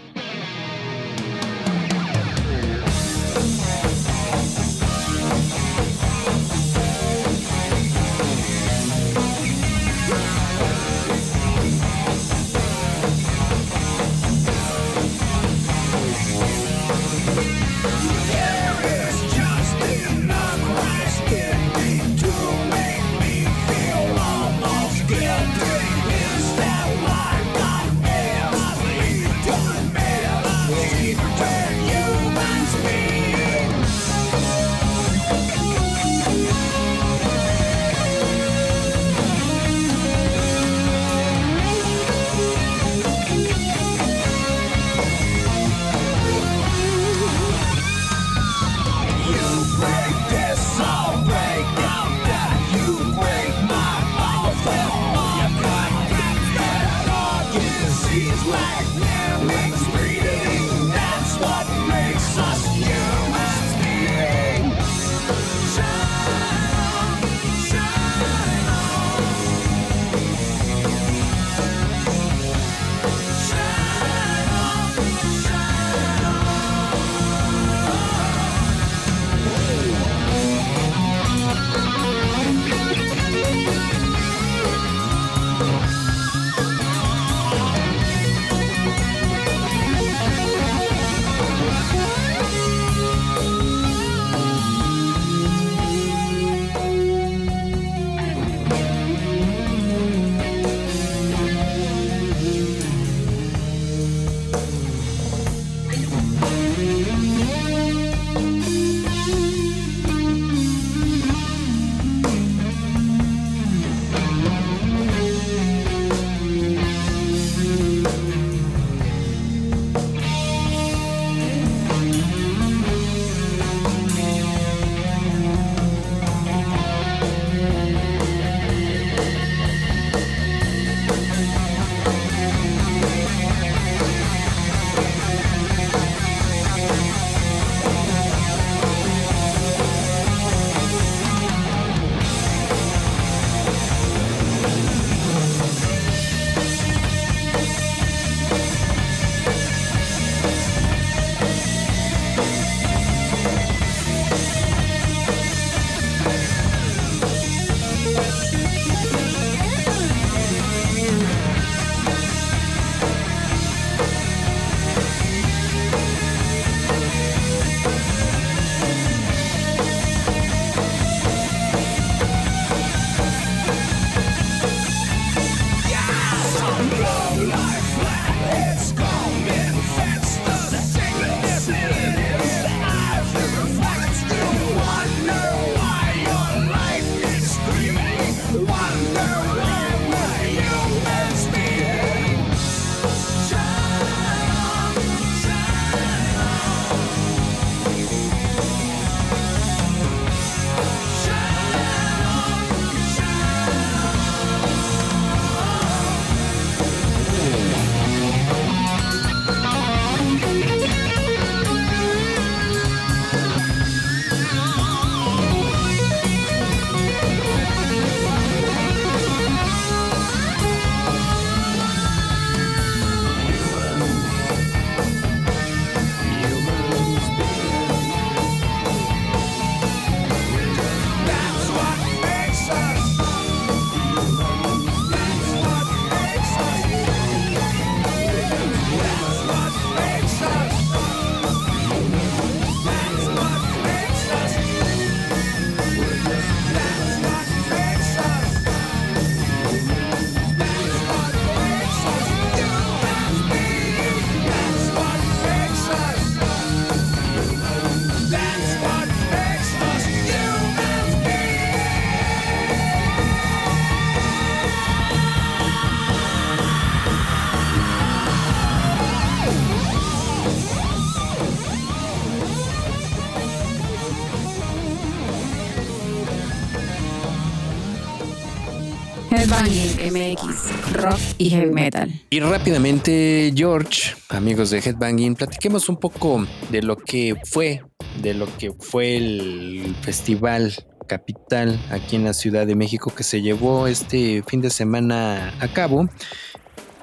Headbanging MX, rock y heavy metal. Y rápidamente, George, amigos de Headbanging, platiquemos un poco de lo que fue, de lo que fue el festival capital aquí en la Ciudad de México que se llevó este fin de semana a cabo.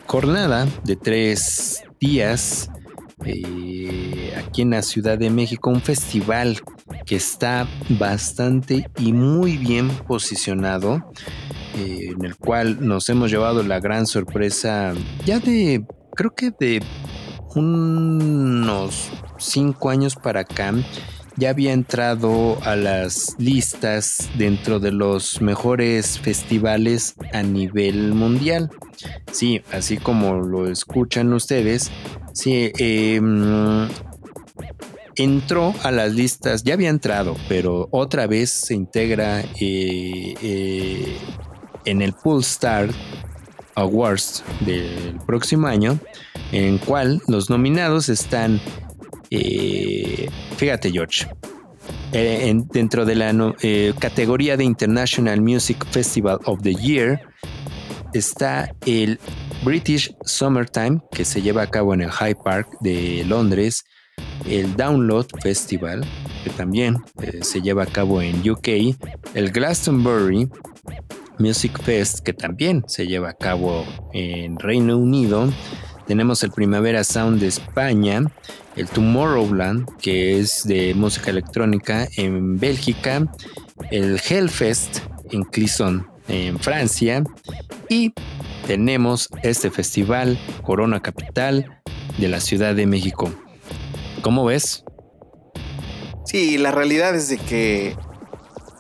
Jornada de tres días eh, aquí en la Ciudad de México, un festival que está bastante y muy bien posicionado, eh, en el cual nos hemos llevado la gran sorpresa ya de, creo que de unos cinco años para acá, ya había entrado a las listas dentro de los mejores festivales a nivel mundial. Sí, así como lo escuchan ustedes, sí, em, entró a las listas, ya había entrado, pero otra vez se integra eh, eh, en el Pool Star Awards del próximo año, en cual los nominados están eh, fíjate, George. Eh, dentro de la eh, categoría de International Music Festival of the Year está el British Summertime, que se lleva a cabo en el Hyde Park de Londres, el Download Festival, que también se lleva a cabo en UK, el Glastonbury Music Fest, que también se lleva a cabo en Reino Unido, tenemos el Primavera Sound de España, el Tomorrowland, que es de música electrónica en Bélgica, el Hellfest en Clisson, en Francia, y tenemos este festival Corona Capital de la Ciudad de México. ¿Cómo ves? Sí, la realidad es de que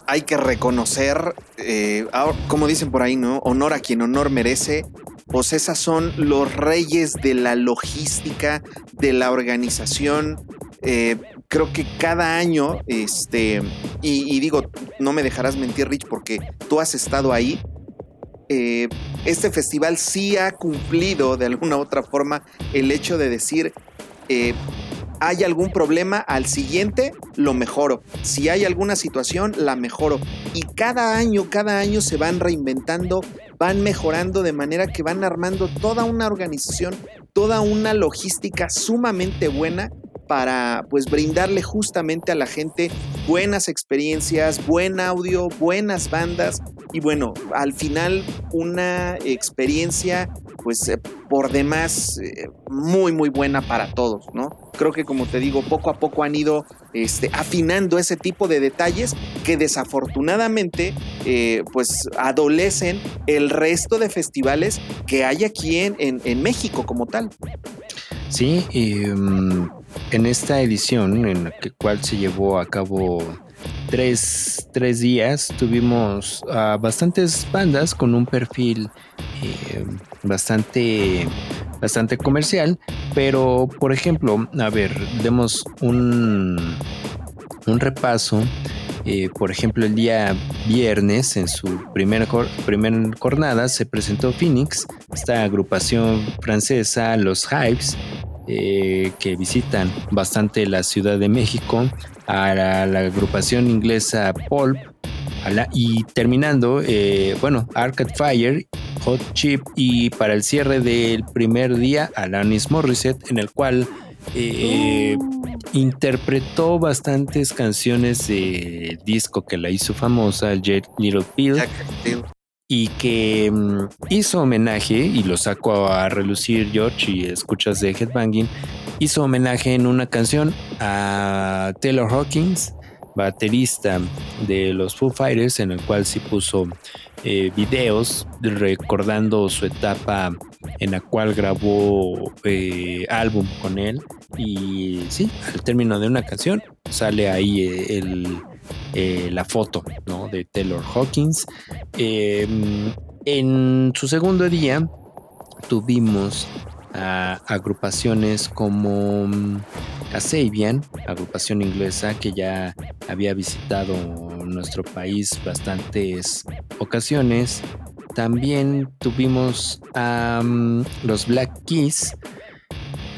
hay que reconocer, eh, como dicen por ahí, ¿no? Honor a quien honor merece pues esas son los reyes de la logística, de la organización. Eh, creo que cada año, este, y, digo, no me dejarás mentir, Rich, porque tú has estado ahí. Eh, este festival sí ha cumplido de alguna u otra forma el hecho de decir, hay algún problema, al siguiente lo mejoro. Si hay alguna situación, la mejoro. Y cada año, cada año se van reinventando van mejorando de manera que van armando toda una organización, toda una logística sumamente buena para pues brindarle justamente a la gente buenas experiencias, buen audio, buenas bandas y bueno, al final una experiencia pues eh, por demás eh, muy muy buena para todos, ¿no? Creo que como te digo, poco a poco han ido este, afinando ese tipo de detalles que desafortunadamente eh, pues adolecen el resto de festivales que hay aquí en, en, México como tal. Sí, y, mm, en esta edición en la cual se llevó a cabo tres, días tuvimos a bastantes bandas con un perfil eh, bastante, bastante comercial, pero por ejemplo, a ver, demos un, un repaso. Eh, por ejemplo, el día viernes, en su primera, primera jornada, se presentó Phoenix, esta agrupación francesa, los Hypes, eh, que visitan bastante la Ciudad de México, a la, agrupación inglesa Pulp, y terminando, eh, bueno, Arcade Fire, Hot Chip y para el cierre del primer día, Alanis Morissette, en el cual eh, interpretó bastantes canciones de disco que la hizo famosa, Jet Little Pill y que mm, hizo homenaje, y lo saco a relucir George y escuchas de Headbanging, hizo homenaje en una canción a Taylor Hawkins, baterista de los Foo Fighters, en el cual sí puso eh, videos recordando su etapa en la cual grabó eh, álbum con él. Y sí, al término de una canción sale ahí eh, el la foto de Taylor Hawkins. Em, en su segundo día tuvimos agrupaciones como mm, agrupación inglesa que ya había visitado nuestro país bastantes ocasiones. También tuvimos a mm, los Black Keys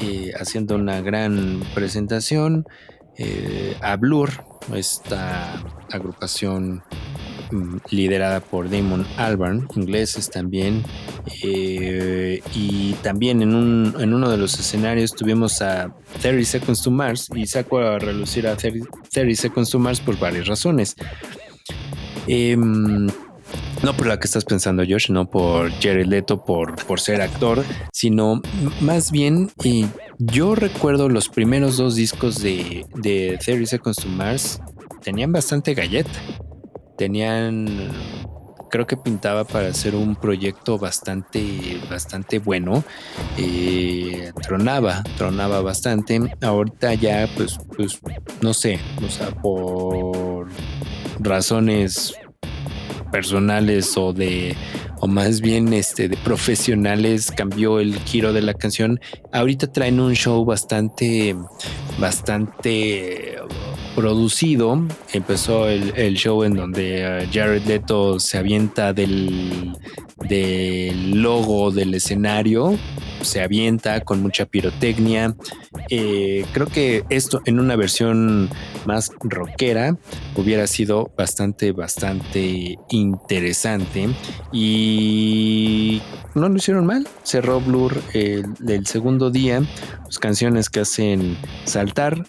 eh, haciendo una gran presentación. Eh, a Blur, esta agrupación liderada por Damon Albarn, ingleses también. Eh, y también en, un, en uno de los escenarios tuvimos a 30 Seconds to Mars y saco a relucir a 30, Seconds to Mars por varias razones. Em, no por la que estás pensando, Josh, no por Jared Leto, por, por ser actor, sino más bien eh, yo recuerdo los primeros dos discos de, de 30 Seconds to Mars tenían bastante galleta. Tenían, creo que pintaba para hacer un proyecto bastante, bastante bueno. Eh, tronaba, tronaba bastante. Ahorita ya, pues, pues, no sé, o sea, por razones personales o de o más bien este de profesionales cambió el giro de la canción. Ahorita traen un show bastante bastante producido. Empezó el, show en donde uh, Jared Leto se avienta del, del logo del escenario, se avienta con mucha pirotecnia. Eh, creo que esto en una versión más rockera hubiera sido bastante, bastante interesante y no lo hicieron mal. Cerró Blur el, el segundo día, pues, canciones que hacen saltar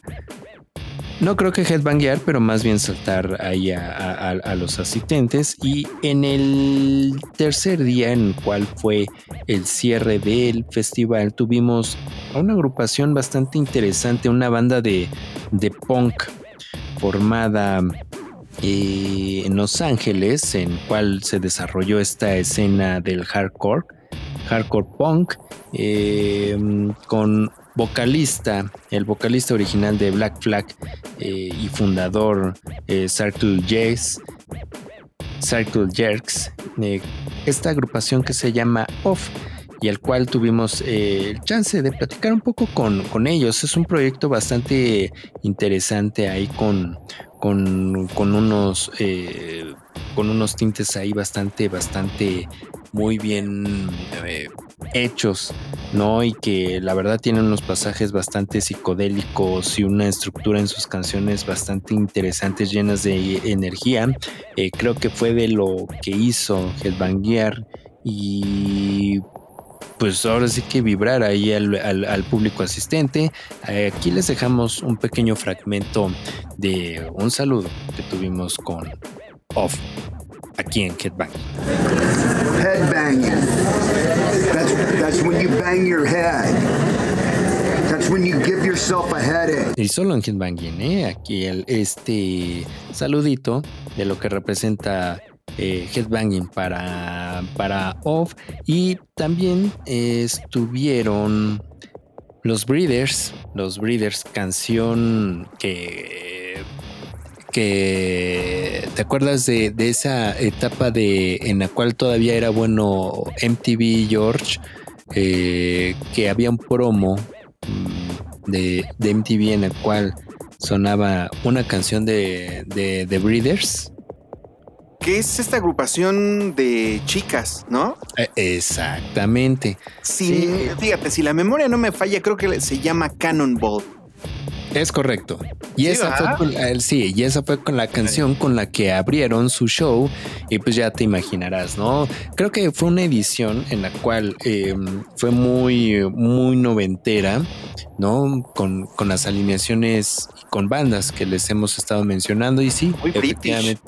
no creo que headbanguear, pero más bien saltar ahí a, los asistentes. Y en el tercer día, en el cual fue el cierre del festival, tuvimos a una agrupación bastante interesante, una banda de, punk formada eh, en Los Ángeles, en cual se desarrolló esta escena del hardcore, hardcore punk, eh, con vocalista, el vocalista original de Black Flag eh, y fundador eh, Circle Jazz, Circle Jerks, eh, esta agrupación que se llama Off y al cual tuvimos el chance de platicar un poco con, con, ellos. Es un proyecto bastante interesante ahí con, con, con unos con unos tintes ahí bastante, bastante muy bien eh, hechos, ¿no? Y que la verdad tienen unos pasajes bastante psicodélicos y una estructura en sus canciones bastante interesantes, llenas de energía. Eh, creo que fue de lo que hizo Headbanguear y pues ahora sí que vibrar ahí al, público asistente. Eh, aquí les dejamos un pequeño fragmento de un saludo que tuvimos con Off aquí en Headbang. Headbanging. Y solo en Headbanging, ¿eh? Aquí el, este saludito de lo que representa eh, headbanging para, para off. Y también estuvieron los Breeders, los Breeders, canción que que te acuerdas de, esa etapa de en la cual todavía era bueno MTV George, eh, que había un promo mm, de, MTV en el cual sonaba una canción de, de, Breeders. Que es esta agrupación de chicas, ¿no? Eh, exactamente. sí. Fíjate, si la memoria no me falla, creo que se llama Cannonball. Es correcto. Y esa fue con, sí, y esa fue con la canción con la que abrieron su show. Y pues ya te imaginarás, ¿no? Creo que fue una edición en la cual em, fue muy, muy noventera, ¿no? Con, con las alineaciones con bandas que les hemos estado mencionando. Y sí, muy british.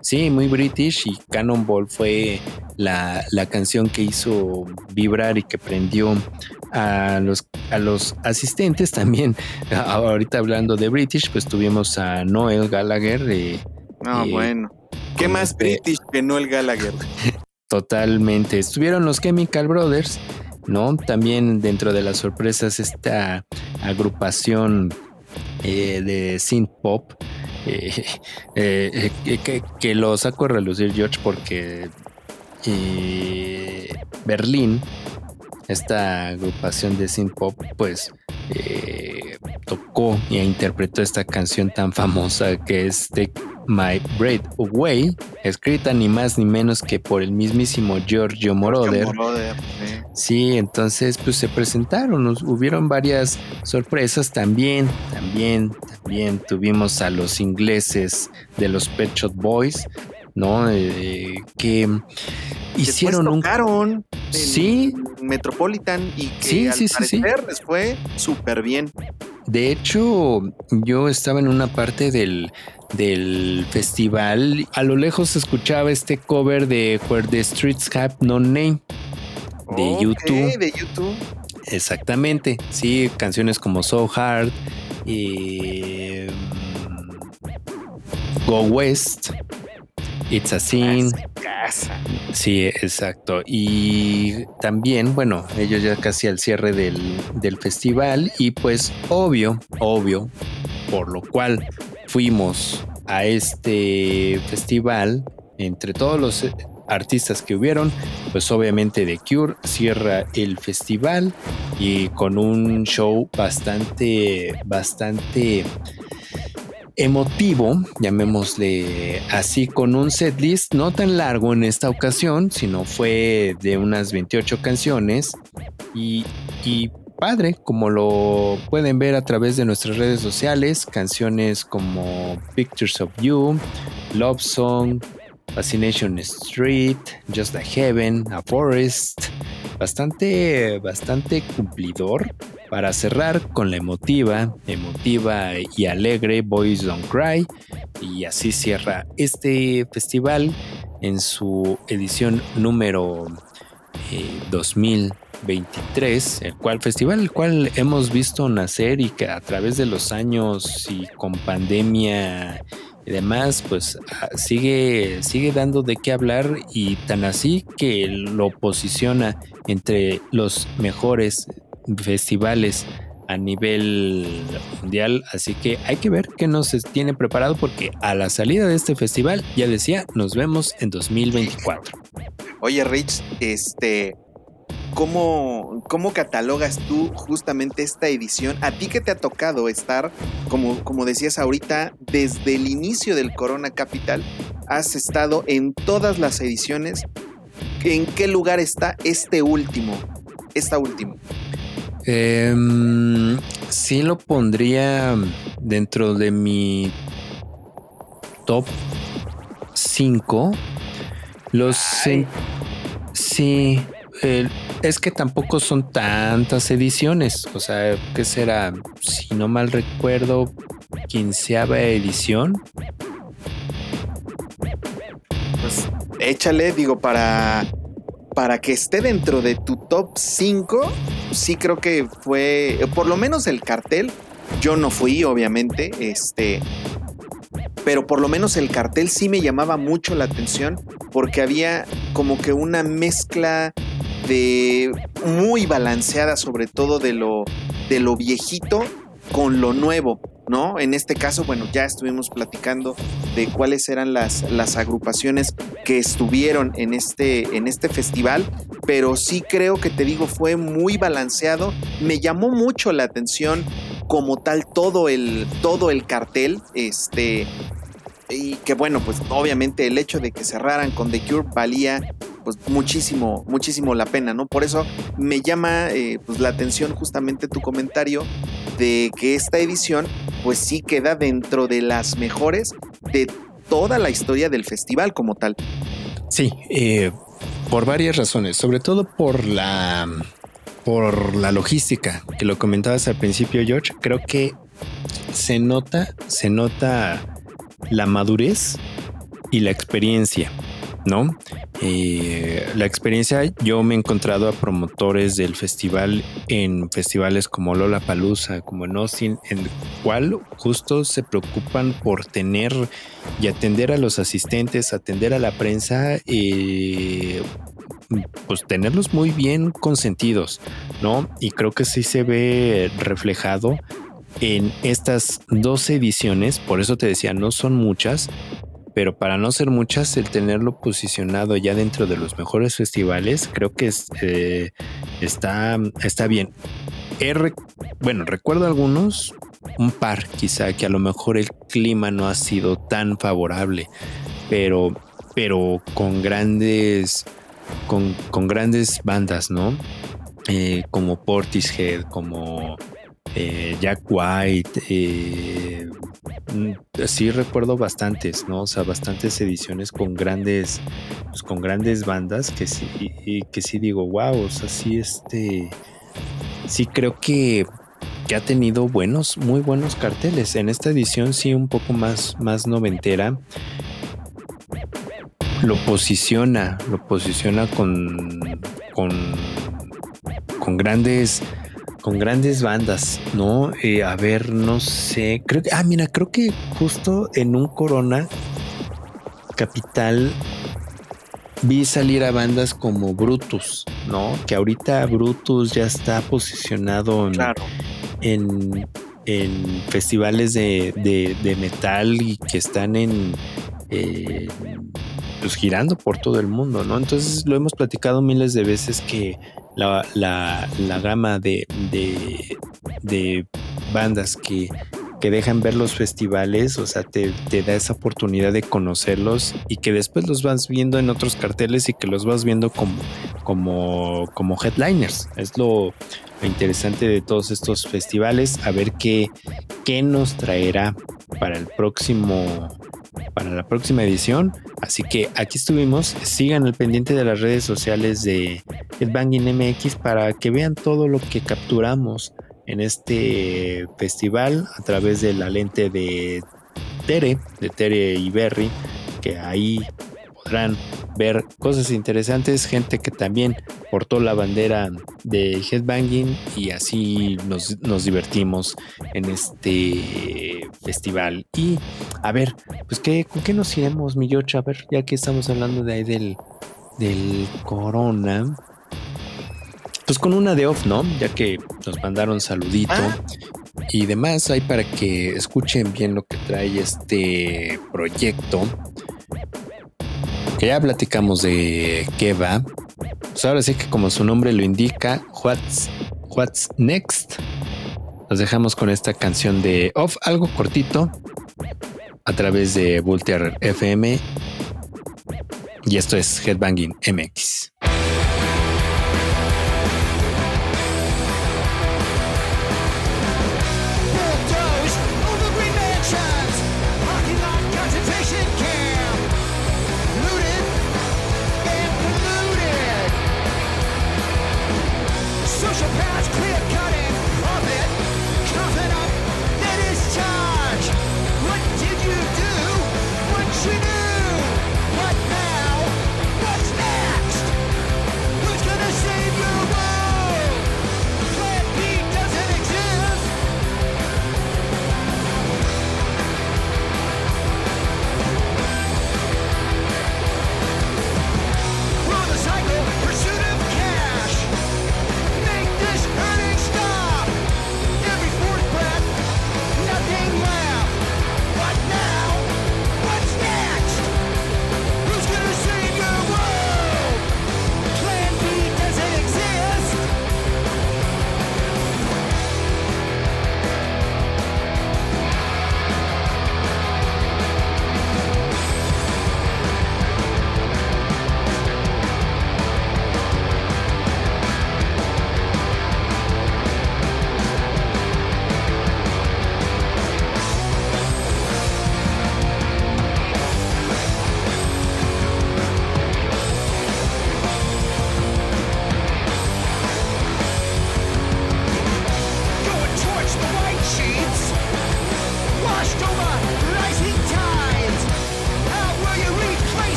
Sí, muy british. Y Cannonball fue la, la canción que hizo vibrar y que prendió a los, a los asistentes también. Ahorita hablando de British, pues tuvimos a Noel Gallagher. Eh, ah, bueno. ¿Qué más este British que Noel Gallagher? Totalmente. Estuvieron los Chemical Brothers, ¿no? También dentro de las sorpresas esta agrupación eh, de synth pop. Eh, eh, que, que, lo saco a relucir George porque Berlín esta agrupación de synth pop, pues eh, tocó y interpretó esta canción tan famosa que es Take My Breath Away, escrita ni más ni menos que por el mismísimo Giorgio Moroder. sí. entonces pues se presentaron, hubieron varias sorpresas también, también, también tuvimos a los ingleses de los Pet Shop Boys, ¿no? Eh, que hicieron tocaron un... en Sí, Metropolitan y que Sí, al sí, les fue súper bien. de hecho, yo estaba en una parte del, del festival. A lo lejos escuchaba este cover de Where the Streets Have No Name. De YouTube. de YouTube. Exactamente, sí, canciones como So Hard, eh, Go West, It's a Sin, sí, exacto. Y también, bueno, ellos ya casi al cierre del, del festival y pues obvio, obvio, por lo cual fuimos a este festival entre todos los eh, artistas que hubieron, pues obviamente The Cure cierra el festival y con un show bastante, bastante emotivo, llamémosle así, con un setlist no tan largo en esta ocasión, sino fue de unas 28 canciones. Y, y padre, como lo pueden ver a través de nuestras redes sociales, canciones como Pictures of You, Love Song, Fascination Street, Just a Heaven, A Forest, bastante, bastante cumplidor para cerrar con la emotiva, emotiva y alegre Boys Don't Cry. Y así cierra este festival en su edición número eh, 2023, el cual festival, el cual hemos visto nacer y que a través de los años y con pandemia y demás, pues ah, sigue, sigue dando de qué hablar y tan así que lo posiciona entre los mejores festivales a nivel mundial, así que hay que ver qué nos tiene preparado porque a la salida de este festival, ya decía, nos vemos en 2024. Oye, Rich, este, ¿cómo, ¿cómo catalogas tú justamente esta edición? ¿A ti que te ha tocado estar, como, como decías ahorita, desde el inicio del Corona Capital? Has estado en todas las ediciones. ¿En qué lugar está este último? Esta última. Em, sí lo pondría dentro de mi top 5. Los sí, el- es que tampoco son tantas ediciones. O sea, ¿qué será? Si no mal recuerdo, quinceava edición. Pues échale, digo, para, para que esté dentro de tu top 5, sí creo que fue, por lo menos el cartel, yo no fui, obviamente, este, pero por lo menos el cartel sí me llamaba mucho la atención porque había como que una mezcla de muy balanceada, sobre todo de lo, de lo viejito con lo nuevo, ¿no? En este caso, bueno, ya estuvimos platicando de cuáles eran las, las agrupaciones que estuvieron en este, en este festival, pero sí creo que te digo, fue muy balanceado. Me llamó mucho la atención como tal todo el, todo el cartel, este, y que bueno, pues obviamente el hecho de que cerraran con The Cure valía pues muchísimo, muchísimo la pena, ¿no? Por eso me llama eh, pues la atención justamente tu comentario de que esta edición pues sí queda dentro de las mejores de toda la historia del festival como tal. Sí, eh, por varias razones, sobre todo por la por la logística que lo comentabas al principio, George. Creo que se nota, se nota la madurez y la experiencia, ¿no? Eh, la experiencia, yo me he encontrado a promotores del festival en festivales como Lola Palusa, como Austin, en el cual justo se preocupan por tener y atender a los asistentes, atender a la prensa, eh, pues tenerlos muy bien consentidos, ¿no? Y creo que sí se ve reflejado en estas dos ediciones, por eso te decía, no son muchas, pero para no ser muchas, el tenerlo posicionado ya dentro de los mejores festivales, creo que es, eh, está, está bien. Bueno, recuerdo algunos, un par quizá, que a lo mejor el clima no ha sido tan favorable, pero, pero con grandes, con, con grandes bandas, ¿no? Eh, como Portishead, como eh, Jack White, eh, mm, sí recuerdo bastantes, ¿no? O sea, bastantes ediciones con grandes, pues con grandes bandas que sí, y, que sí digo, wow, o sea, sí, este, sí creo que, que ha tenido buenos, muy buenos carteles. En esta edición sí un poco más, más noventera. Lo posiciona, lo posiciona con, con, con grandes con grandes bandas, ¿no? Eh, a ver, no sé, creo que, ah, mira, creo que justo en un Corona Capital vi salir a bandas como Brutus, ¿no? Que ahorita Brutus ya está posicionado en, en, festivales de, de, metal y que están en... Eh, pues girando por todo el mundo, ¿no? Entonces lo hemos platicado miles de veces que la, la, gama de, de, bandas que, que, dejan ver los festivales, o sea, te, te, da esa oportunidad de conocerlos y que después los vas viendo en otros carteles y que los vas viendo como, como, como headliners. Es lo, interesante de todos estos festivales, a ver qué, qué nos traerá para el próximo para la próxima edición. Así que aquí estuvimos. Sigan al pendiente de las redes sociales de Headbanging MX para que vean todo lo que capturamos en este festival a través de la lente de Tere, de Tere y Berry, que ahí podrán ver cosas interesantes, gente que también portó la bandera de headbanging y así nos, nos divertimos en este festival. Y a ver, pues ¿qué, ¿con qué nos iremos, mi A ver, ya que estamos hablando de ahí del, del corona. Pues con una de off, ¿no? Ya que nos mandaron saludito. Ah. Y demás, hay para que escuchen bien lo que trae este proyecto que ya platicamos de qué va. Pues ahora sí que como su nombre lo indica, What's, What's Next. Nos dejamos con esta canción de Off, algo cortito, a través de Voltaire FM. Y esto es Headbanging MX.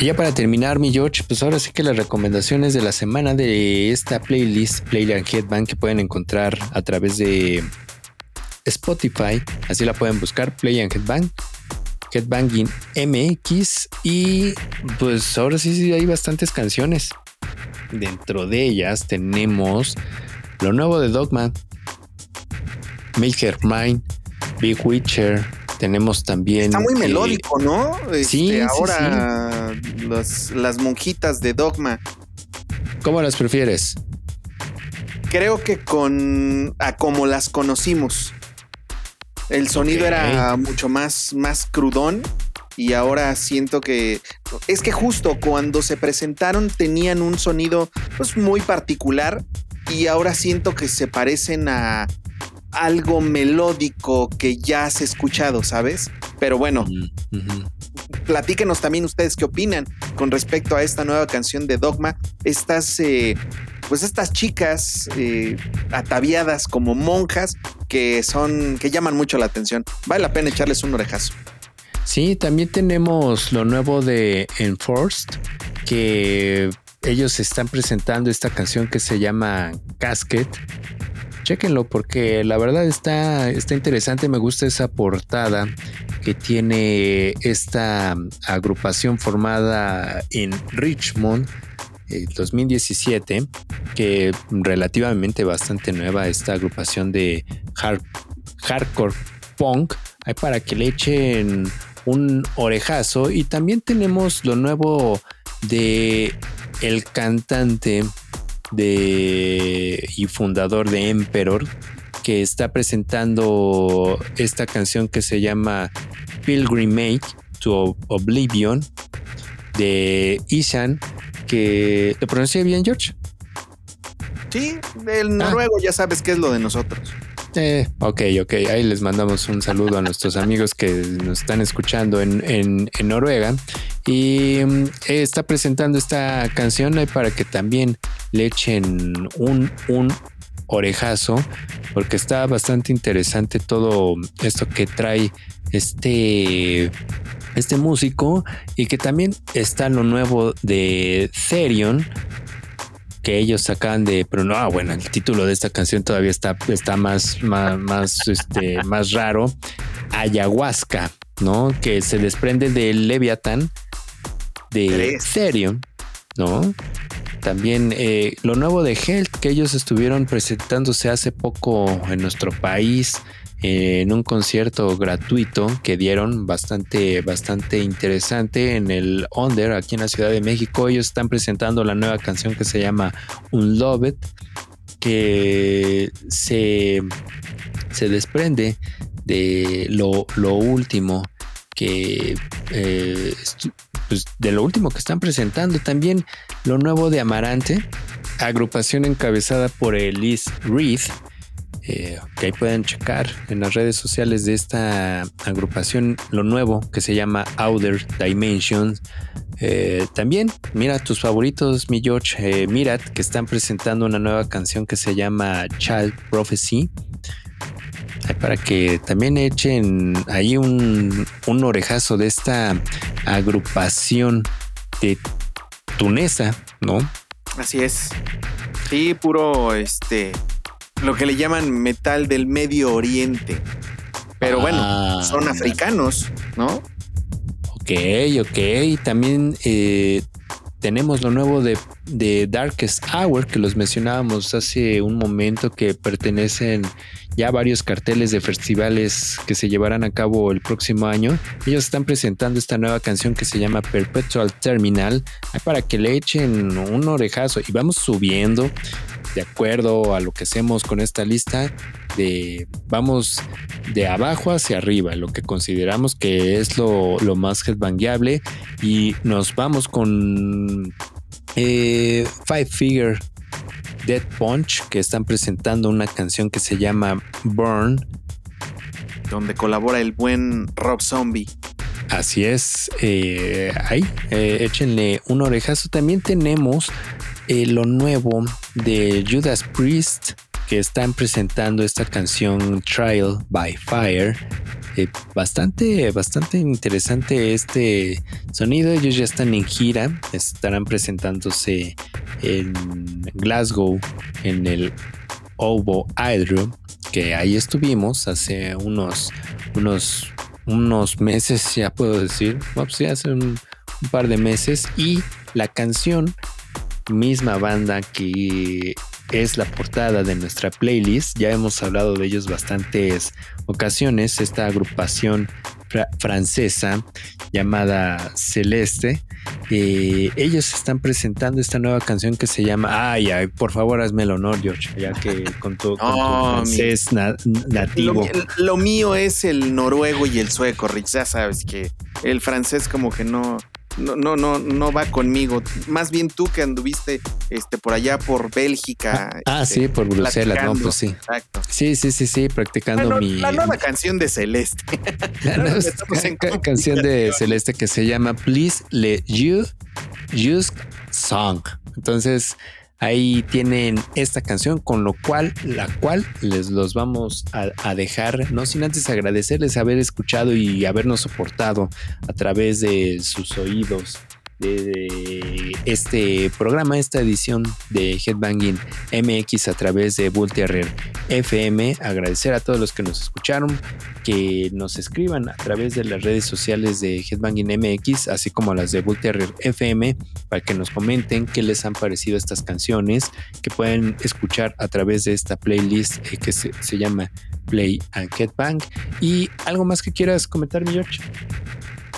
Y ya para terminar, mi George, pues ahora sí que las recomendaciones de la semana de esta playlist, Playland Headbang, que pueden encontrar a través de Spotify, así la pueden buscar, Play and Headbang, Headbanging MX, y pues ahora sí, sí hay bastantes canciones. Dentro de ellas tenemos lo nuevo de Dogma, Make Her Mine, Big Witcher. Tenemos también. Está muy melódico, ¿no? sí, sí, Este, las- monjitas de Dogma. ¿Cómo las prefieres? Creo que con a como las conocimos. El sonido era mucho más, más crudón y ahora siento que es que justo cuando se presentaron tenían un sonido pues muy particular y ahora siento que se parecen a algo melódico que ya has escuchado, ¿sabes? Pero bueno. Platíquenos también ustedes qué opinan con respecto a esta nueva canción de Dogma. Estas, eh, pues estas chicas eh, ataviadas como monjas que son, que llaman mucho la atención. Vale la pena echarles un orejazo. Sí, también tenemos lo nuevo de Enforced, que ellos están presentando esta canción que se llama Casket. Chéquenlo porque la verdad está, está interesante, me gusta esa portada que tiene esta agrupación formada en Richmond. El 2017, que relativamente bastante nueva esta agrupación de hard- hardcore punk, hay para que le echen un orejazo y también tenemos lo nuevo de el cantante de y fundador de Emperor que está presentando esta canción que se llama Pilgrimage to Oblivion de Ishan que lo pronuncié bien George Sí, el noruego ya sabes qué es lo de nosotros. Eh, ok, ok. Ahí les mandamos un saludo a nuestros amigos que nos están escuchando en, en- en Noruega. Y mm, está presentando esta canción ahí para que también le echen un, un orejazo, porque está bastante interesante todo esto que trae este, este músico y que también está lo nuevo de Therion que ellos sacan de, pero no, bueno, el título de esta canción todavía está, está más, más, más, este, más raro. Ayahuasca, ¿no? Que se desprende del Leviathan de. Therion, ¿no? También eh, lo nuevo de Health que ellos estuvieron presentándose hace poco en nuestro país eh, en un concierto gratuito que dieron bastante, bastante interesante en el Under aquí en la Ciudad de México. Ellos están presentando la nueva canción que se llama Unloved, que se, se desprende de lo, lo último que eh, pues, de lo último que están presentando. También lo nuevo de Amarante, agrupación encabezada por Elise Reed, eh, que ahí pueden checar en las redes sociales de esta agrupación lo nuevo que se llama Outer Dimensions. Eh, también, mira tus favoritos, mi George, eh, que están presentando una nueva canción que se llama Child Prophecy. Para que también echen ahí un, un orejazo de esta agrupación de tunesa, ¿no? Así es. Sí, puro este lo que le llaman metal del Medio Oriente. Pero bueno, Ah, son africanos, ¿no? Ok, ok. También eh, tenemos lo nuevo de, de Darkest Hour, que los mencionábamos hace un momento, que pertenecen ya a varios carteles de festivales que se llevarán a cabo el próximo año. Ellos están presentando esta nueva canción que se llama Perpetual Terminal, para que le echen un orejazo y vamos subiendo de acuerdo a lo que hacemos con esta lista de vamos de abajo hacia arriba, lo que consideramos que es lo, lo más headbangueable y nos vamos con eh, Five Figure Dead Punch que están presentando una canción que se llama Burn. Donde colabora el buen Rob Zombie. Así es, eh, ahí eh, échenle un orejazo. También tenemos eh, lo nuevo de Judas Priest que están presentando esta canción Trial by Fire. Eh, bastante, bastante interesante este sonido. Ellos ya están en gira, estarán presentándose en Glasgow en el Ovo Hydro, que ahí estuvimos hace unos, unos, unos meses, ya puedo decir, bueno, pues ya hace un par de meses, y la canción, misma banda que es la portada de nuestra playlist. Ya hemos hablado de ellos bastantes ocasiones. Esta agrupación francesa llamada Celeste. Eh, ellos están presentando esta nueva canción que se llama Ay, ay, por favor hazme el honor, George, ya que con tu, francés nativo. Lo, mío es el noruego y el sueco, Rich. Ya sabes que el francés como que no, no, no, no, no va conmigo. Más bien tú que anduviste este, por allá por Bélgica. Ah, este, sí, por Bruselas, no, pues sí. Exacto. Sí, sí, sí, sí, practicando mi. La nueva canción de Celeste. La nueva canción de Celeste que se llama Please Let You Use Song. Entonces, Ahí tienen esta canción, con lo cual, la cual les los vamos a, dejar, no sin antes agradecerles haber escuchado y habernos soportado a través de sus oídos de este programa, esta edición de Headbanging MX a través de Bull FM. Agradecer a todos los que nos escucharon, que nos escriban a través de las redes sociales de Headbanging MX, así como las de Bull FM, para que nos comenten qué les han parecido estas canciones, que pueden escuchar a través de esta playlist eh, que se, se llama Play and Headbang. Y algo más que quieras comentar, mi George.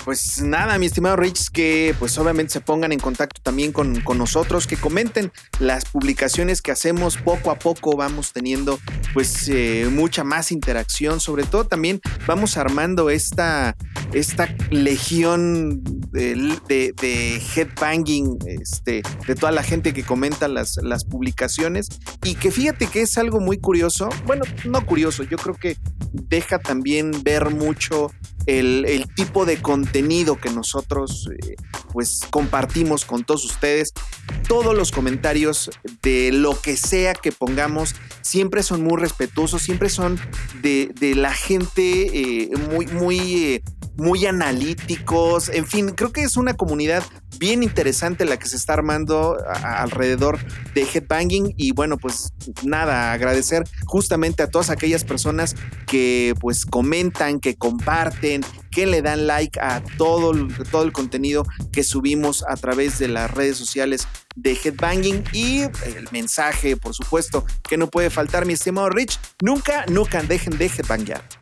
Pues nada, mi estimado Rich, que pues obviamente se pongan en contacto también con, nosotros, que comenten las publicaciones que hacemos. Poco a poco, vamos teniendo pues eh, mucha más interacción, sobre todo también vamos armando esta, esta legión de, de, headbanging, este, de toda la gente que comenta las, las publicaciones. Y que fíjate que es algo muy curioso, bueno, no curioso, yo creo que deja también ver mucho el, tipo de contenido que nosotros eh, pues compartimos con todos ustedes. Todos los comentarios de lo que sea que pongamos siempre son muy respetuosos, siempre son de, de la gente eh, muy, muy, eh, muy analíticos. En fin, creo que es una comunidad bien interesante la que se está armando alrededor de Headbanging y bueno, pues nada, agradecer justamente a todas aquellas personas que pues comentan, que comparten, que le dan like a todo, todo el contenido que subimos a través de las redes sociales de Headbanging y el mensaje, por supuesto, que no puede faltar, mi estimado Rich, nunca, nunca dejen de headbangar.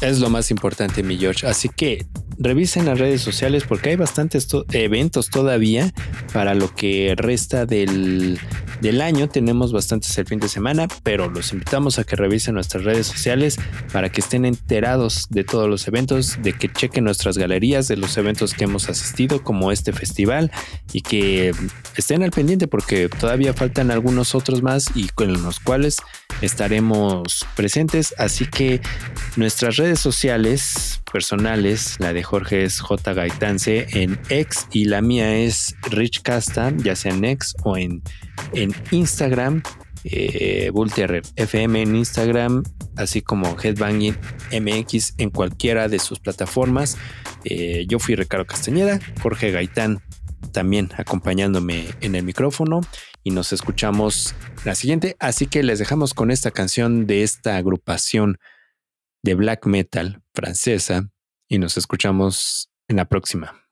Es lo más importante, mi George. Así que revisen las redes sociales porque hay bastantes eventos todavía para lo que resta del, del, año. Tenemos bastantes el fin de semana, pero los invitamos a que revisen nuestras redes sociales para que estén enterados de todos los eventos, de que chequen nuestras galerías de los eventos que hemos asistido, como este festival, y que estén al pendiente porque todavía faltan algunos otros más y con los cuales estaremos presentes. Así que nuestras redes sociales personales, la de Jorge es J Gaitance en X y la mía es Rich Casta, ya sea en X o en, en Instagram. Eh, FM en Instagram, así como Headbanging MX en cualquiera de sus plataformas. Eh, yo fui Ricardo Castañeda, Jorge Gaitán también acompañándome en el micrófono y nos escuchamos la siguiente. Así que les dejamos con esta canción de esta agrupación de black metal francesa y nos escuchamos en la próxima.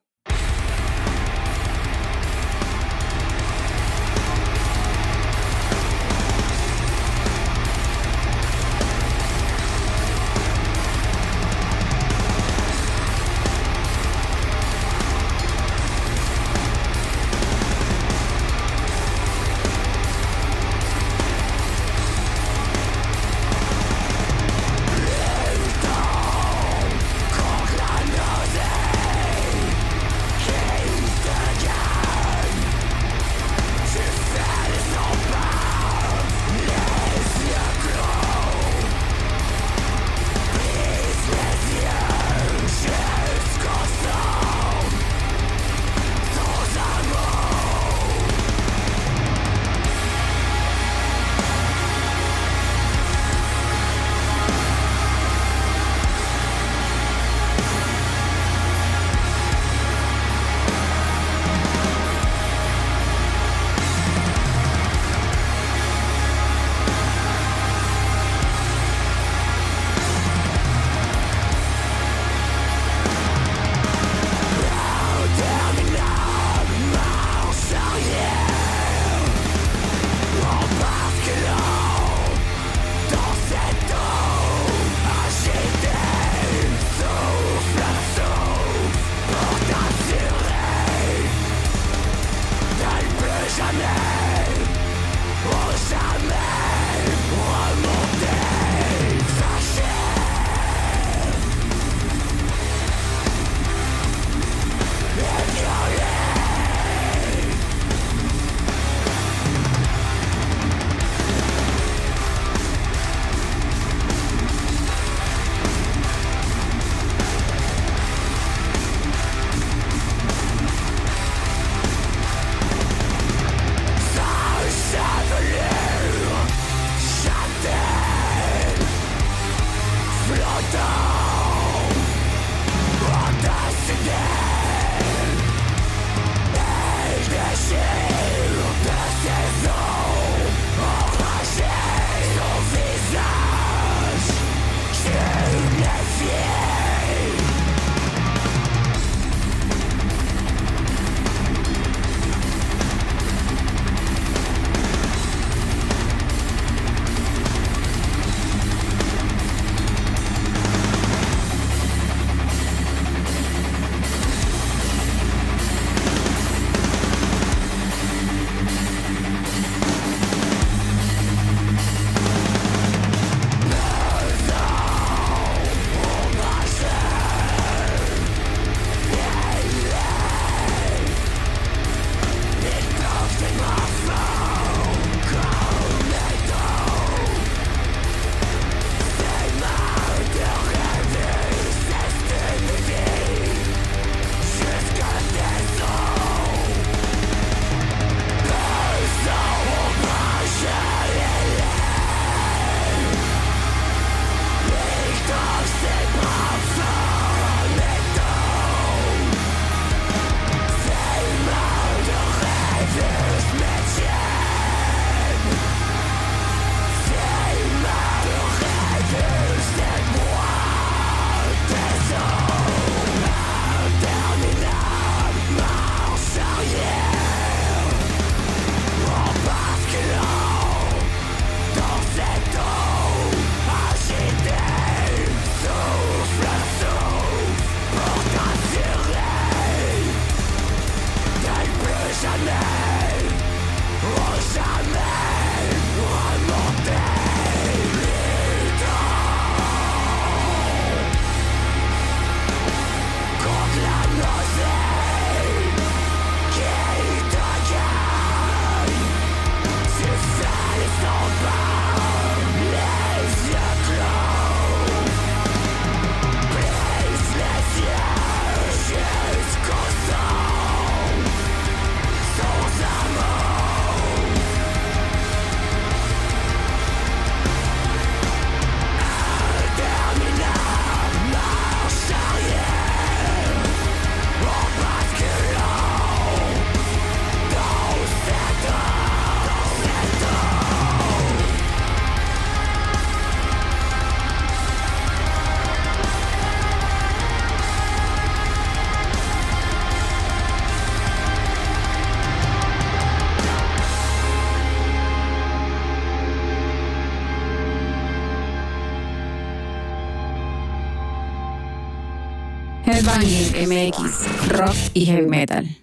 MX, rock y heavy metal.